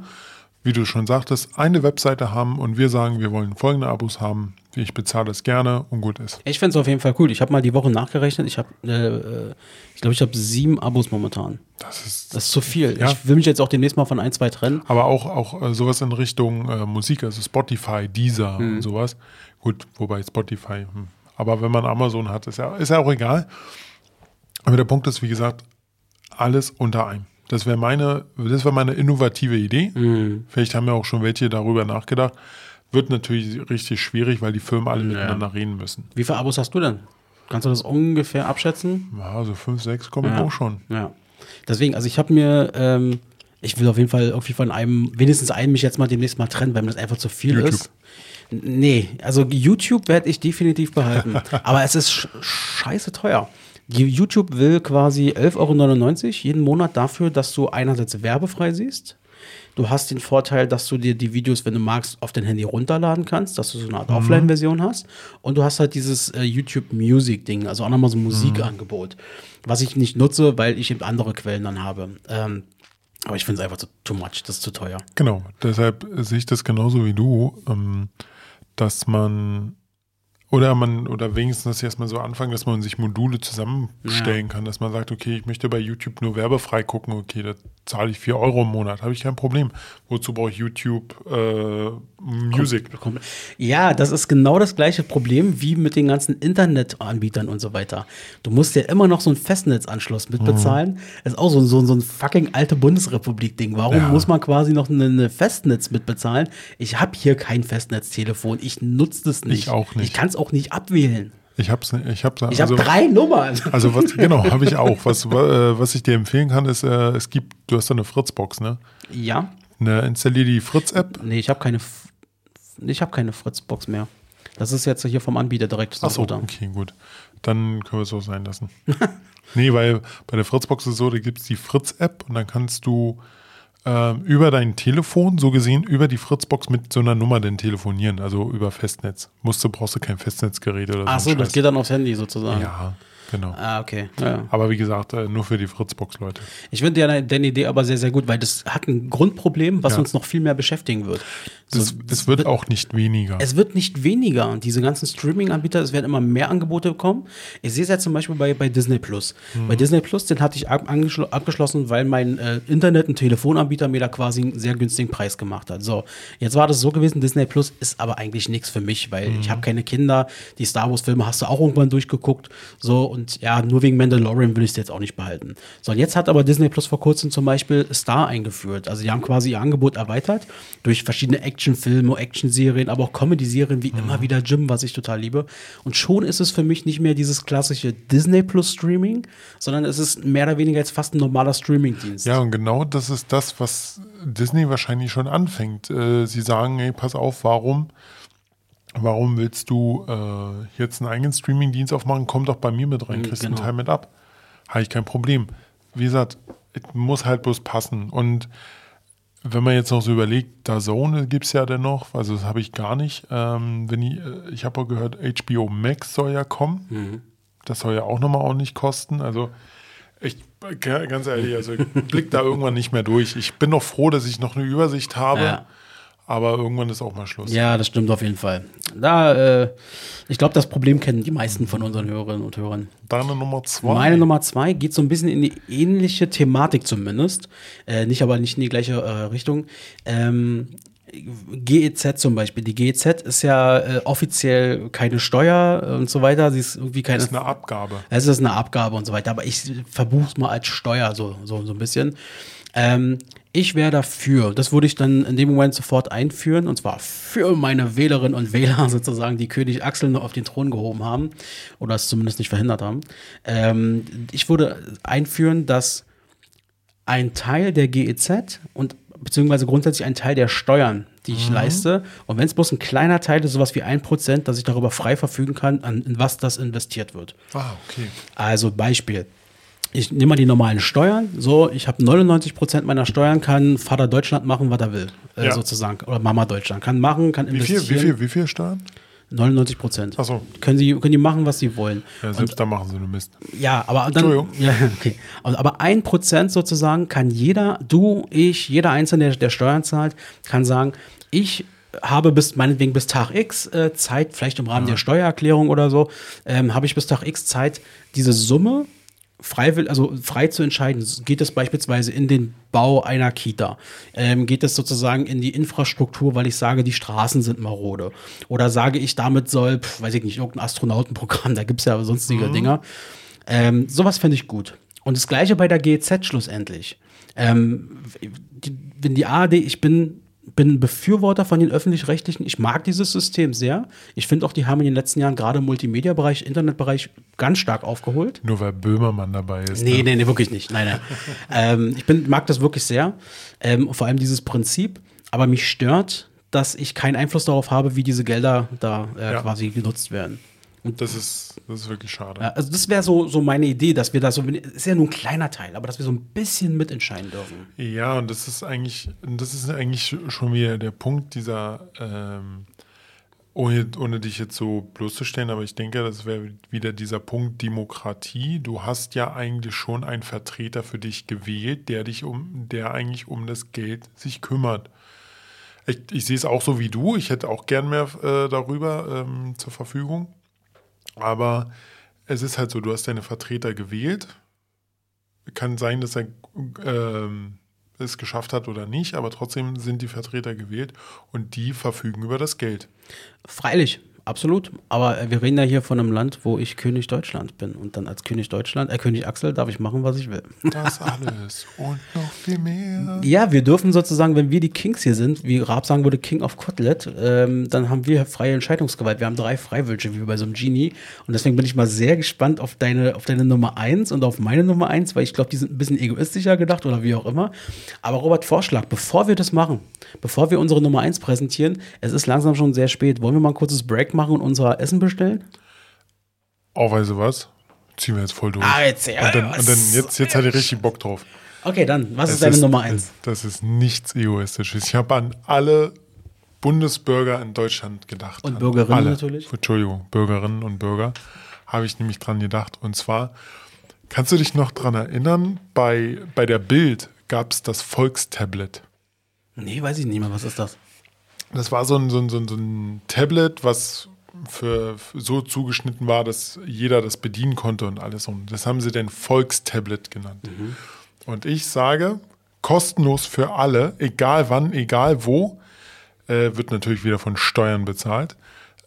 Speaker 2: wie du schon sagtest, eine Webseite haben und wir sagen, wir wollen folgende Abos haben. Ich bezahle das gerne und gut ist.
Speaker 3: Ich fände es auf jeden Fall cool. Ich habe mal die Woche nachgerechnet. Ich habe, äh, ich glaube, ich habe sieben Abos momentan.
Speaker 2: Das ist
Speaker 3: Das ist zu viel.
Speaker 2: Ja.
Speaker 3: Ich will mich jetzt auch demnächst mal von ein, zwei trennen.
Speaker 2: aber auch, auch äh, sowas in Richtung äh, Musik, also Spotify, Deezer und sowas. Gut, wobei Spotify. Hm. Aber wenn man Amazon hat, ist ja, ist ja auch egal. Aber der Punkt ist, wie gesagt, alles unter einem. Das wäre meine, das wäre meine innovative Idee. Vielleicht haben ja auch schon welche darüber nachgedacht. Wird natürlich richtig schwierig, weil die Firmen alle miteinander reden müssen.
Speaker 3: Wie viele Abos hast du denn? Kannst du das ungefähr abschätzen?
Speaker 2: Ja, so fünf, sechs kommen
Speaker 3: Ja.
Speaker 2: auch schon.
Speaker 3: Ja. Deswegen, also ich habe mir, ähm, ich will auf jeden Fall irgendwie von einem, wenigstens einem mich jetzt mal demnächst mal trennen, weil mir das einfach zu viel
Speaker 2: YouTube.
Speaker 3: ist. Nee, also YouTube werde ich definitiv behalten. *laughs* Aber es ist sch scheiße teuer. YouTube will quasi 11,99 Euro jeden Monat dafür, dass du einerseits werbefrei siehst. Du hast den Vorteil, dass du dir die Videos, wenn du magst, auf dein Handy runterladen kannst, dass du so eine Art Offline-Version hast. Und du hast halt dieses äh, YouTube Music-Ding, also auch nochmal so ein Musikangebot, was ich nicht nutze, weil ich eben andere Quellen dann habe. Ähm, aber ich finde es einfach zu, too much, das ist zu teuer.
Speaker 2: Genau, deshalb sehe ich das genauso wie du, ähm, dass man oder man oder wenigstens erstmal so anfangen, dass man sich Module zusammenstellen kann, dass man sagt, okay, ich möchte bei YouTube nur werbefrei gucken, okay, da zahle ich 4 Euro im Monat, habe ich kein Problem. Wozu brauche ich YouTube äh, Music?
Speaker 3: Ja, das ist genau das gleiche Problem wie mit den ganzen Internetanbietern und so weiter. Du musst ja immer noch so einen Festnetzanschluss mitbezahlen. Das ist auch so, ein- so, so ein fucking alte Bundesrepublik-Ding. Warum
Speaker 2: Ja.
Speaker 3: muss man quasi noch eine, eine Festnetz mitbezahlen? Ich habe hier kein Festnetztelefon. Ich nutze das nicht.
Speaker 2: Ich auch nicht.
Speaker 3: Ich kann es auch nicht abwählen.
Speaker 2: Ich hab's, ich hab's,
Speaker 3: Ich
Speaker 2: also,
Speaker 3: habe drei Nummern.
Speaker 2: also was, *laughs* genau, habe ich auch. Was, wa- äh, was ich dir empfehlen kann, ist, äh, es gibt, du hast da eine Fritzbox, ne?
Speaker 3: Ja?
Speaker 2: Ne, installier die Fritz-App.
Speaker 3: Nee, ich habe keine, ich habe keine Fritzbox mehr. Das ist jetzt hier vom Anbieter direkt.
Speaker 2: so,
Speaker 3: Router.
Speaker 2: okay, gut. Dann können wir es so sein lassen. *laughs* nee, weil bei der Fritzbox ist es so, da gibt es die Fritz-App und dann kannst du ähm, über dein Telefon, so gesehen, über die Fritzbox mit so einer Nummer denn telefonieren, also über Festnetz. Musst du, brauchst du kein Festnetzgerät oder so.
Speaker 3: Ach
Speaker 2: ein
Speaker 3: so, das
Speaker 2: Scheiß.
Speaker 3: geht dann aufs Handy sozusagen.
Speaker 2: Ja, genau.
Speaker 3: Ah, okay. Ja.
Speaker 2: Aber wie gesagt, äh, nur für die Fritzbox, Leute.
Speaker 3: Ich finde deine, deine Idee aber sehr, sehr gut, weil das hat ein Grundproblem, was
Speaker 2: Ja.
Speaker 3: uns noch viel mehr beschäftigen wird.
Speaker 2: Das,
Speaker 3: So,
Speaker 2: es wird auch nicht weniger.
Speaker 3: es wird nicht weniger. Diese ganzen Streaming-Anbieter, es werden immer mehr Angebote bekommen. Ich sehe es ja zum Beispiel bei, bei Disney Plus. Bei Disney Plus, den hatte ich ab, abgeschlossen, weil mein äh, Internet- und Telefonanbieter mir da quasi einen sehr günstigen Preis gemacht hat. So, jetzt war das so gewesen, Disney Plus ist aber eigentlich nichts für mich, weil ich habe keine Kinder. Die Star Wars-Filme hast du auch irgendwann durchgeguckt. So, und ja, nur wegen Mandalorian will ich es jetzt auch nicht behalten. So, und jetzt hat aber Disney Plus vor kurzem zum Beispiel Star eingeführt. Also, die haben quasi ihr Angebot erweitert durch verschiedene Actionfilme, Actionserien, aber auch Comedy-Serien wie immer wieder Jim, was ich total liebe. Und schon ist es für mich nicht mehr dieses klassische Disney Plus Streaming, sondern es ist mehr oder weniger jetzt fast ein normaler Streaming-Dienst.
Speaker 2: Ja, und genau das ist das, was Disney wahrscheinlich schon anfängt. Äh, sie sagen, ey, pass auf, warum, warum willst du äh, jetzt einen eigenen Streaming-Dienst aufmachen? Komm doch bei mir mit rein, kriegst einen
Speaker 3: genau.
Speaker 2: Teil mit ab. Habe ich kein Problem. Wie gesagt, es muss halt bloß passen. Und wenn man jetzt noch so überlegt, da Zone gibt es ja dennoch, also das habe ich gar nicht. Ähm, wenn ich äh, ich habe auch gehört, HBO Max soll ja kommen. Das soll ja auch nochmal ordentlich kosten. Also ich, g- ganz ehrlich, also ich *laughs* blick da irgendwann nicht mehr durch. Ich bin noch froh, dass ich noch eine Übersicht habe.
Speaker 3: Ja.
Speaker 2: Aber irgendwann ist auch mal Schluss.
Speaker 3: Ja, das stimmt auf jeden Fall. Da, äh, ich glaube, das Problem kennen die meisten von unseren Hörerinnen und Hörern.
Speaker 2: Deine Nummer zwei.
Speaker 3: Meine Nummer zwei geht so ein bisschen in die ähnliche Thematik zumindest. Äh, nicht aber nicht in die gleiche äh, Richtung. Ähm, GEZ zum Beispiel. Die GEZ ist ja äh, offiziell keine Steuer und so weiter. Sie ist irgendwie keine.
Speaker 2: Das ist eine Abgabe.
Speaker 3: Es ist eine Abgabe und so weiter, aber ich verbuche es mal als Steuer, so, so, so ein bisschen. Ähm, ich wäre dafür, das würde ich dann in dem Moment sofort einführen, und zwar für meine Wählerinnen und Wähler *laughs* sozusagen, die König Axel noch auf den Thron gehoben haben oder es zumindest nicht verhindert haben. Ähm, ich würde einführen, dass ein Teil der GEZ und beziehungsweise grundsätzlich ein Teil der Steuern, die ich leiste, und wenn es bloß ein kleiner Teil ist, sowas wie ein Prozent, dass ich darüber frei verfügen kann, an in was das investiert wird.
Speaker 2: Ah, okay.
Speaker 3: Also Beispiel. Ich nehme mal die normalen Steuern. So, ich habe 99 Prozent meiner Steuern, kann Vater Deutschland machen, was er will, äh,
Speaker 2: Ja.
Speaker 3: sozusagen. Oder Mama Deutschland. Kann machen, kann
Speaker 2: Wie
Speaker 3: investieren.
Speaker 2: viel, wie viel, wie viel Steuern?
Speaker 3: 99 Prozent.
Speaker 2: Ach so.
Speaker 3: Können sie können die machen, was sie wollen.
Speaker 2: Ja, selbst da machen sie nur Mist.
Speaker 3: Ja, aber dann.
Speaker 2: Entschuldigung. *laughs*
Speaker 3: Ja, okay. Also, aber ein Prozent sozusagen kann jeder, du, ich, jeder Einzelne, der, der Steuern zahlt, kann sagen, ich habe bis meinetwegen bis Tag X äh, Zeit, vielleicht im Rahmen der Steuererklärung oder so, ähm, habe ich bis Tag X Zeit, diese Summe frei, will, also frei zu entscheiden. Geht es beispielsweise in den Bau einer Kita? Ähm, geht es sozusagen in die Infrastruktur, weil ich sage, die Straßen sind marode? Oder sage ich, damit soll, pf, weiß ich nicht, irgendein Astronautenprogramm, *laughs* da gibt es ja sonstige Dinger. Ähm, sowas fände ich gut. Und das gleiche bei der GEZ schlussendlich. Ähm, die, wenn die ARD, ich bin, bin ein Befürworter von den öffentlich-rechtlichen, ich mag dieses System sehr. Ich finde auch, die haben in den letzten Jahren gerade im Multimedia-Bereich, Internetbereich ganz stark aufgeholt.
Speaker 2: Nur weil Böhmermann dabei ist.
Speaker 3: Nee,
Speaker 2: ne?
Speaker 3: nee, nee, wirklich nicht. Nein, nein. *laughs* ähm, ich bin, mag das wirklich sehr. Ähm, vor allem dieses Prinzip. Aber mich stört, dass ich keinen Einfluss darauf habe, wie diese Gelder da äh,
Speaker 2: Ja.
Speaker 3: quasi genutzt werden.
Speaker 2: Das ist, das ist wirklich schade.
Speaker 3: Ja, also das wäre so, so meine Idee, dass wir da so, ist ja nur ein kleiner Teil, aber dass wir so ein bisschen mitentscheiden dürfen.
Speaker 2: Ja, und das ist eigentlich, das ist eigentlich schon wieder der Punkt dieser, ähm, ohne, ohne dich jetzt so bloßzustellen, aber ich denke, das wäre wieder dieser Punkt Demokratie. Du hast ja eigentlich schon einen Vertreter für dich gewählt, der dich um, der eigentlich um das Geld sich kümmert. Ich, ich sehe es auch so wie du. Ich hätte auch gern mehr äh, darüber ähm, zur Verfügung. Aber es ist halt so, du hast deine Vertreter gewählt. Kann sein, dass er ähm, es geschafft hat oder nicht, aber trotzdem sind die Vertreter gewählt und die verfügen über das Geld.
Speaker 3: Freilich, absolut. Aber wir reden ja hier von einem Land, wo ich König Deutschland bin. Und dann als König Deutschland, äh, König Axel, darf ich machen, was ich will.
Speaker 2: Das alles und noch viel mehr. *laughs*
Speaker 3: Ja, wir dürfen sozusagen, wenn wir die Kings hier sind, wie Raab sagen würde, King of Kotlet, ähm, dann haben wir freie Entscheidungsgewalt. Wir haben drei Freiwillige, wie bei so einem Genie. Und deswegen bin ich mal sehr gespannt auf deine, auf deine Nummer eins und auf meine Nummer eins, weil ich glaube, die sind ein bisschen egoistischer gedacht oder wie auch immer. Aber Robert, Vorschlag, bevor wir das machen, bevor wir unsere Nummer eins präsentieren, es ist langsam schon sehr spät. Wollen wir mal ein kurzes Break machen und unser Essen bestellen?
Speaker 2: Oh, weißt du was? Ziehen wir jetzt voll durch.
Speaker 3: Ah, jetzt, ja,
Speaker 2: und dann, und dann jetzt, jetzt hat er richtig Bock drauf.
Speaker 3: Okay, dann, was ist deine Nummer eins?
Speaker 2: Das ist nichts Egoistisches. Ich habe an alle Bundesbürger in Deutschland gedacht.
Speaker 3: Und Bürgerinnen
Speaker 2: alle.
Speaker 3: natürlich.
Speaker 2: Entschuldigung, Bürgerinnen und Bürger habe ich nämlich dran gedacht. Und zwar, kannst du dich noch dran erinnern, bei, bei der Bild gab es das Volkstablet.
Speaker 3: Nee, weiß ich nicht mehr, was ist das?
Speaker 2: Das war so ein, so ein, so ein, so ein Tablet, was für, so zugeschnitten war, dass jeder das bedienen konnte und alles. Und das haben sie dann Volkstablet genannt. Und ich sage, kostenlos für alle, egal wann, egal wo, äh, wird natürlich wieder von Steuern bezahlt,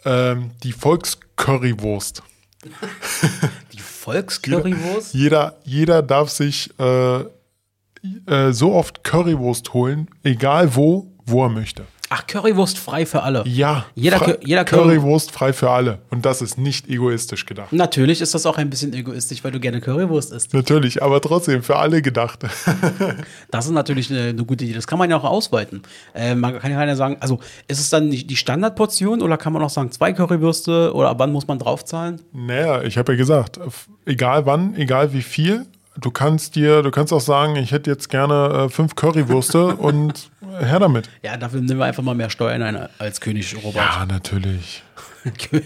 Speaker 2: ähm, die Volkscurrywurst. *laughs*
Speaker 3: Die Volkscurrywurst?
Speaker 2: Jeder, jeder darf sich äh, äh, so oft Currywurst holen, egal wo, wo er möchte.
Speaker 3: Ach, Currywurst frei für alle.
Speaker 2: Ja,
Speaker 3: Jeder, Cur- jeder Curry
Speaker 2: Currywurst frei für alle. Und das ist nicht egoistisch gedacht.
Speaker 3: Natürlich ist das auch ein bisschen egoistisch, weil du gerne Currywurst isst.
Speaker 2: Natürlich, aber trotzdem für alle gedacht. *laughs*
Speaker 3: Das ist natürlich eine, eine gute Idee. Das kann man ja auch ausweiten. Äh, man kann ja sagen, also ist es dann die, Standardportion oder kann man auch sagen, zwei Currywürste oder ab wann muss man draufzahlen?
Speaker 2: naja, ich habe ja gesagt, egal wann, egal wie viel, du kannst dir, du kannst auch sagen, ich hätte jetzt gerne äh, fünf Currywürste *laughs* und her damit.
Speaker 3: Ja, dafür nehmen wir einfach mal mehr Steuern ein als König Robert.
Speaker 2: Ja, natürlich. *laughs*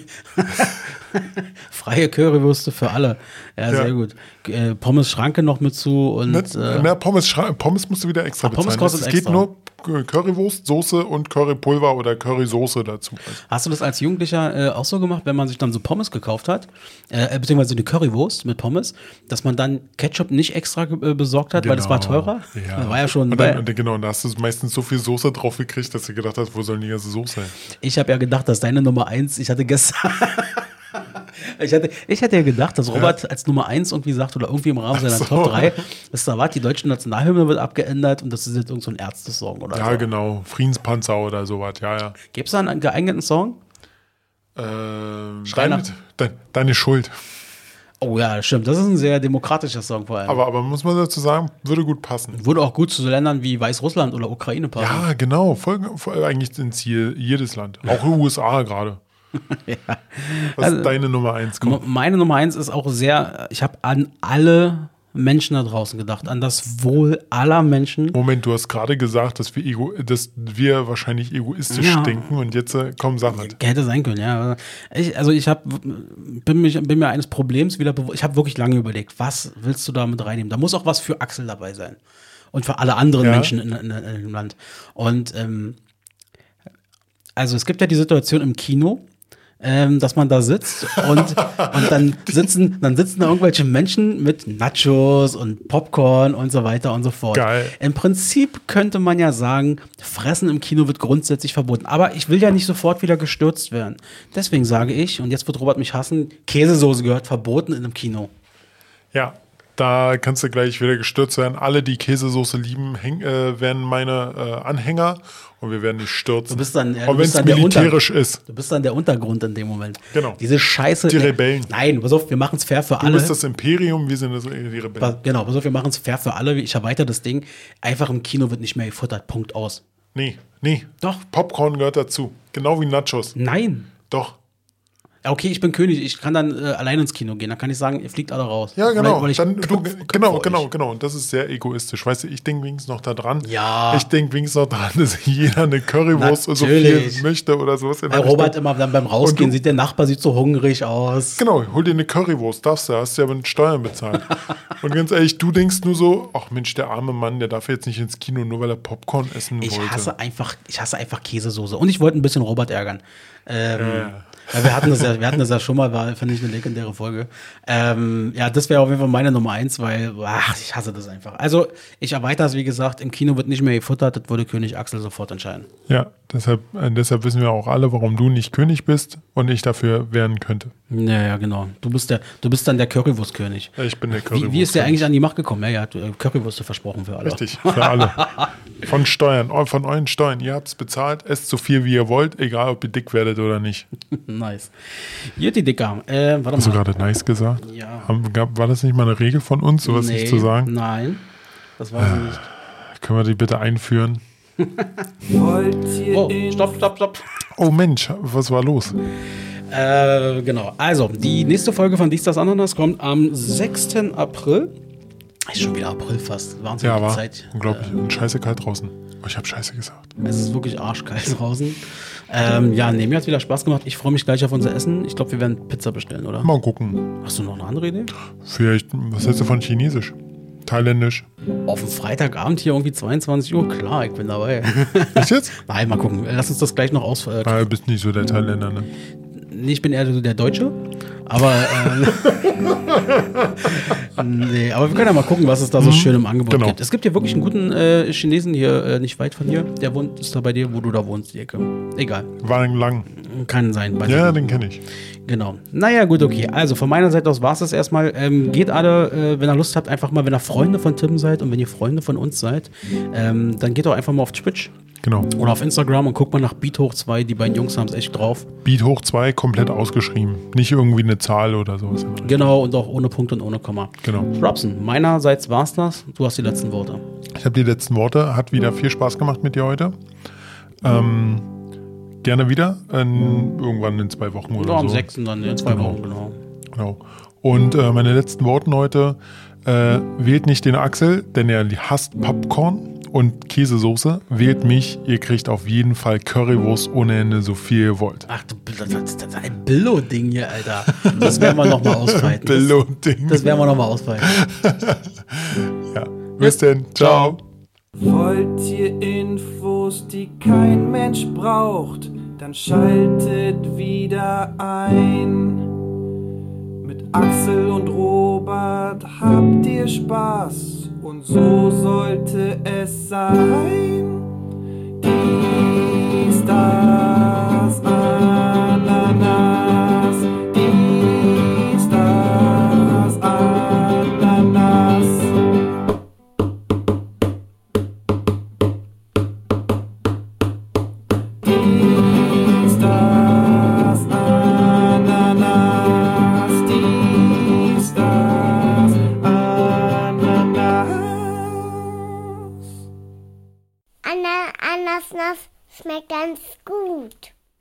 Speaker 2: *laughs*
Speaker 3: Freie Currywürste für alle. Ja,
Speaker 2: Ja.
Speaker 3: sehr gut. Äh, Pommes Schranke noch mit zu und
Speaker 2: Nicht,
Speaker 3: äh,
Speaker 2: na, Pommes, schra- Pommes musst du wieder extra
Speaker 3: Ah, Pommes
Speaker 2: bezahlen.
Speaker 3: kostet
Speaker 2: es
Speaker 3: extra.
Speaker 2: geht nur Currywurst, Soße und Currypulver oder Currysoße dazu.
Speaker 3: Hast du das als Jugendlicher äh, auch so gemacht, wenn man sich dann so Pommes gekauft hat, äh, beziehungsweise eine Currywurst mit Pommes, dass man dann Ketchup nicht extra äh, besorgt hat, weil das war teurer?
Speaker 2: Ja.
Speaker 3: Das war ja schon.
Speaker 2: Und dann,
Speaker 3: weil-
Speaker 2: und genau, und da hast du meistens so viel Soße drauf gekriegt, dass du gedacht hast, wo soll denn die ganze Soße hin?
Speaker 3: Ich habe ja gedacht, dass deine Nummer eins, ich hatte gestern. Ich hatte, ich hätte ja gedacht, dass Robert als Nummer eins irgendwie sagt oder irgendwie im Rahmen seiner
Speaker 2: so.
Speaker 3: Top 3, dass da war, die deutsche Nationalhymne wird abgeändert und das ist jetzt irgend so ein Ärzte-Song oder
Speaker 2: Ja,
Speaker 3: so.
Speaker 2: genau. Friedenspanzer oder sowas, ja, ja.
Speaker 3: Gibt es da einen geeigneten Song?
Speaker 2: Ähm, deine, de, deine Schuld.
Speaker 3: Oh ja, stimmt. Das ist ein sehr demokratischer Song vor allem.
Speaker 2: Aber, aber muss man dazu sagen, würde gut passen.
Speaker 3: Würde auch gut zu so Ländern wie Weißrussland oder Ukraine passen.
Speaker 2: Ja, genau. Voll, voll eigentlich ins Ziel jedes Land. Auch *laughs* USA gerade. *laughs* Was
Speaker 3: Also-
Speaker 2: ist deine Nummer eins? Komm.
Speaker 3: Meine Nummer eins ist auch sehr, ich habe an alle Menschen da draußen gedacht, an das Wohl aller Menschen.
Speaker 2: Moment, du hast gerade gesagt, dass wir, ego, dass wir wahrscheinlich egoistisch
Speaker 3: Ja.
Speaker 2: denken und jetzt äh, komm, sag halt.
Speaker 3: Hätte sein können, ja. Ich, also ich hab, bin, mich, bin mir eines Problems wieder bewusst. Ich habe wirklich lange überlegt, was willst du da mit reinnehmen? Da muss auch was für Axel dabei sein. Und für alle anderen
Speaker 2: Ja.
Speaker 3: Menschen in, in, in dem Land. Und ähm, also es gibt ja die Situation im Kino, ähm, dass man da sitzt und, *laughs* und dann sitzen, dann sitzen da irgendwelche Menschen mit Nachos und Popcorn und so weiter und so fort.
Speaker 2: Geil.
Speaker 3: Im Prinzip könnte man ja sagen, Fressen im Kino wird grundsätzlich verboten. Aber ich will ja nicht sofort wieder gestürzt werden. Deswegen sage ich, und jetzt wird Robert mich hassen, Käsesoße gehört verboten in einem Kino.
Speaker 2: Ja, da kannst du gleich wieder gestürzt werden. Alle, die Käsesoße lieben, häng, äh, werden meine äh, Anhänger und wir werden nicht stürzen.
Speaker 3: Du bist dann, ja,
Speaker 2: Auch
Speaker 3: du
Speaker 2: wenn es militärisch ist.
Speaker 3: Du bist dann der Untergrund in dem Moment.
Speaker 2: Genau.
Speaker 3: Diese Scheiße.
Speaker 2: Die Rebellen.
Speaker 3: Nein, pass auf, wir machen es fair für
Speaker 2: Du
Speaker 3: alle.
Speaker 2: bist das Imperium, wir sind das, die Rebellen.
Speaker 3: Genau, pass auf, wir machen es fair für alle. Ich erweitere das Ding. Einfach im Kino wird nicht mehr gefuttert. Punkt aus.
Speaker 2: Nee, nee.
Speaker 3: Doch.
Speaker 2: Popcorn gehört dazu. Genau wie Nachos.
Speaker 3: Nein.
Speaker 2: Doch.
Speaker 3: Ja, Okay, ich bin König. Ich kann dann äh, allein ins Kino gehen. Dann kann ich sagen, ihr fliegt alle raus.
Speaker 2: Ja, genau.
Speaker 3: Weil, weil ich
Speaker 2: Dann, du, genau, genau, genau. Und das ist sehr egoistisch. Weißt du, ich denke wenigstens noch daran.
Speaker 3: Ja.
Speaker 2: Ich denke wenigstens noch daran, *laughs* dass jeder eine Currywurst so
Speaker 3: Natürlich.
Speaker 2: viel möchte oder sowas. in
Speaker 3: Robert immer dann beim Rausgehen
Speaker 2: du-
Speaker 3: sieht, der Nachbar sieht so hungrig aus.
Speaker 2: Genau, hol dir eine Currywurst, darfst du, hast du ja mit Steuern bezahlt. *laughs* Und ganz ehrlich, du denkst nur so, ach Mensch, der arme Mann, der darf jetzt nicht ins Kino, nur weil er Popcorn essen
Speaker 3: Ich
Speaker 2: wollte.
Speaker 3: hasse einfach, ich hasse einfach Käsesoße. Und ich wollte ein bisschen Robert ärgern. Ähm, Weil wir hatten das ja, wir hatten das ja schon mal, war, finde ich, eine legendäre Folge. Ähm, ja, das wäre auf jeden Fall meine Nummer eins, weil, ach, ich hasse das einfach. Also, ich erweitere es, wie gesagt, im Kino wird nicht mehr gefuttert, das würde König Axel sofort entscheiden.
Speaker 2: Ja, deshalb, äh, deshalb wissen wir auch alle, warum du nicht König bist und ich dafür werden könnte.
Speaker 3: Ja, ja, genau. Du bist der, du bist dann der Currywurstkönig.
Speaker 2: Ich bin der
Speaker 3: Wie,
Speaker 2: Currywurst.
Speaker 3: wie ist der eigentlich an die Macht gekommen? Ja, er hat äh, Currywürste versprochen für alle.
Speaker 2: Richtig, für alle. *laughs* Von Steuern, eu- von euren Steuern. Ihr habt es bezahlt, esst so viel, wie ihr wollt, egal ob ihr dick werdet oder nicht. *laughs*
Speaker 3: Nice. Jutti, Dicker. Äh, warte
Speaker 2: Hast du
Speaker 3: mal.
Speaker 2: gerade nice gesagt?
Speaker 3: Ja.
Speaker 2: War das nicht mal eine Regel von uns, sowas nicht zu sagen?
Speaker 3: Nein, das war sie nicht.
Speaker 2: Können wir die bitte einführen? *laughs*
Speaker 4: Wollt ihr
Speaker 3: Oh, stopp, stopp, stopp.
Speaker 2: Oh Mensch, was war los?
Speaker 3: Äh, genau. Also, die nächste Folge von Dies das Ananas kommt am 6. April. Ist schon wieder April fast. Wahnsinn,
Speaker 2: Ja, war
Speaker 3: Zeit.
Speaker 2: unglaublich. Und scheiße kalt draußen. Oh, ich habe scheiße gesagt.
Speaker 3: Äh, es ist wirklich arschkalt draußen. Ähm, ja, nee, mir hat wieder Spaß gemacht. Ich freue mich gleich auf unser Essen. Ich glaube, wir werden Pizza bestellen, oder?
Speaker 2: Mal gucken.
Speaker 3: Hast du noch eine andere Idee?
Speaker 2: Vielleicht, was hältst du von Chinesisch? Thailändisch?
Speaker 3: Auf dem Freitagabend hier irgendwie 22 Uhr? Klar, ich bin dabei.
Speaker 2: Echt jetzt? *laughs*
Speaker 3: Nein, mal gucken. Lass uns das gleich noch aus. Äh,
Speaker 2: Ah, du bist nicht so der Thailänder, ne?
Speaker 3: Nee, ich bin eher so der Deutsche. Aber, ähm, *laughs* nee, aber wir können ja mal gucken, was es da so schön im Angebot
Speaker 2: genau.
Speaker 3: gibt. Es gibt hier wirklich einen guten äh, Chinesen hier äh, nicht weit von hier. Der wohnt, ist da bei dir, wo du da wohnst, die Ecke. Egal.
Speaker 2: War lang.
Speaker 3: Kann sein.
Speaker 2: Ja, den kenne ich.
Speaker 3: Genau. Naja, gut, okay. Also von meiner Seite aus war es das erstmal. Ähm, geht alle, äh, wenn ihr Lust habt, einfach mal, wenn ihr Freunde von Tim seid und wenn ihr Freunde von uns seid, ähm, dann geht doch einfach mal auf Twitch
Speaker 2: Genau.
Speaker 3: oder auf Instagram und guckt mal nach Beat hoch 2. Die beiden Jungs haben es echt drauf.
Speaker 2: Beat hoch 2 komplett ausgeschrieben. Nicht irgendwie eine Zahl oder sowas.
Speaker 3: Genau, und auch ohne Punkt und ohne Komma.
Speaker 2: Genau.
Speaker 3: Robson, meinerseits war's das. Du hast die letzten Worte.
Speaker 2: Ich habe die letzten Worte. Hat wieder viel Spaß gemacht mit dir heute. Ähm, gerne wieder. In, irgendwann in zwei Wochen oder
Speaker 3: Oder am
Speaker 2: so.
Speaker 3: 6. dann in zwei Wochen, genau.
Speaker 2: Genau. Und äh, meine letzten Worte heute. Äh, wählt nicht den Axel, denn er hasst Popcorn und Käsesoße. Wählt mich, ihr kriegt auf jeden Fall Currywurst ohne Ende, so viel ihr wollt.
Speaker 3: Ach, du, das, ist ein Billo-Ding hier, Alter. Das werden wir nochmal ausfeiten. Das,
Speaker 2: Belohnt-Ding.
Speaker 3: das werden wir nochmal ausfeiten. *laughs*
Speaker 2: Ja. Bis denn. Ciao.
Speaker 4: Wollt ihr Infos Infos, die kein Mensch braucht, dann schaltet wieder ein. Mit Axel und Robert habt ihr Spaß und so sollte es sein. Dies, das, Ananas.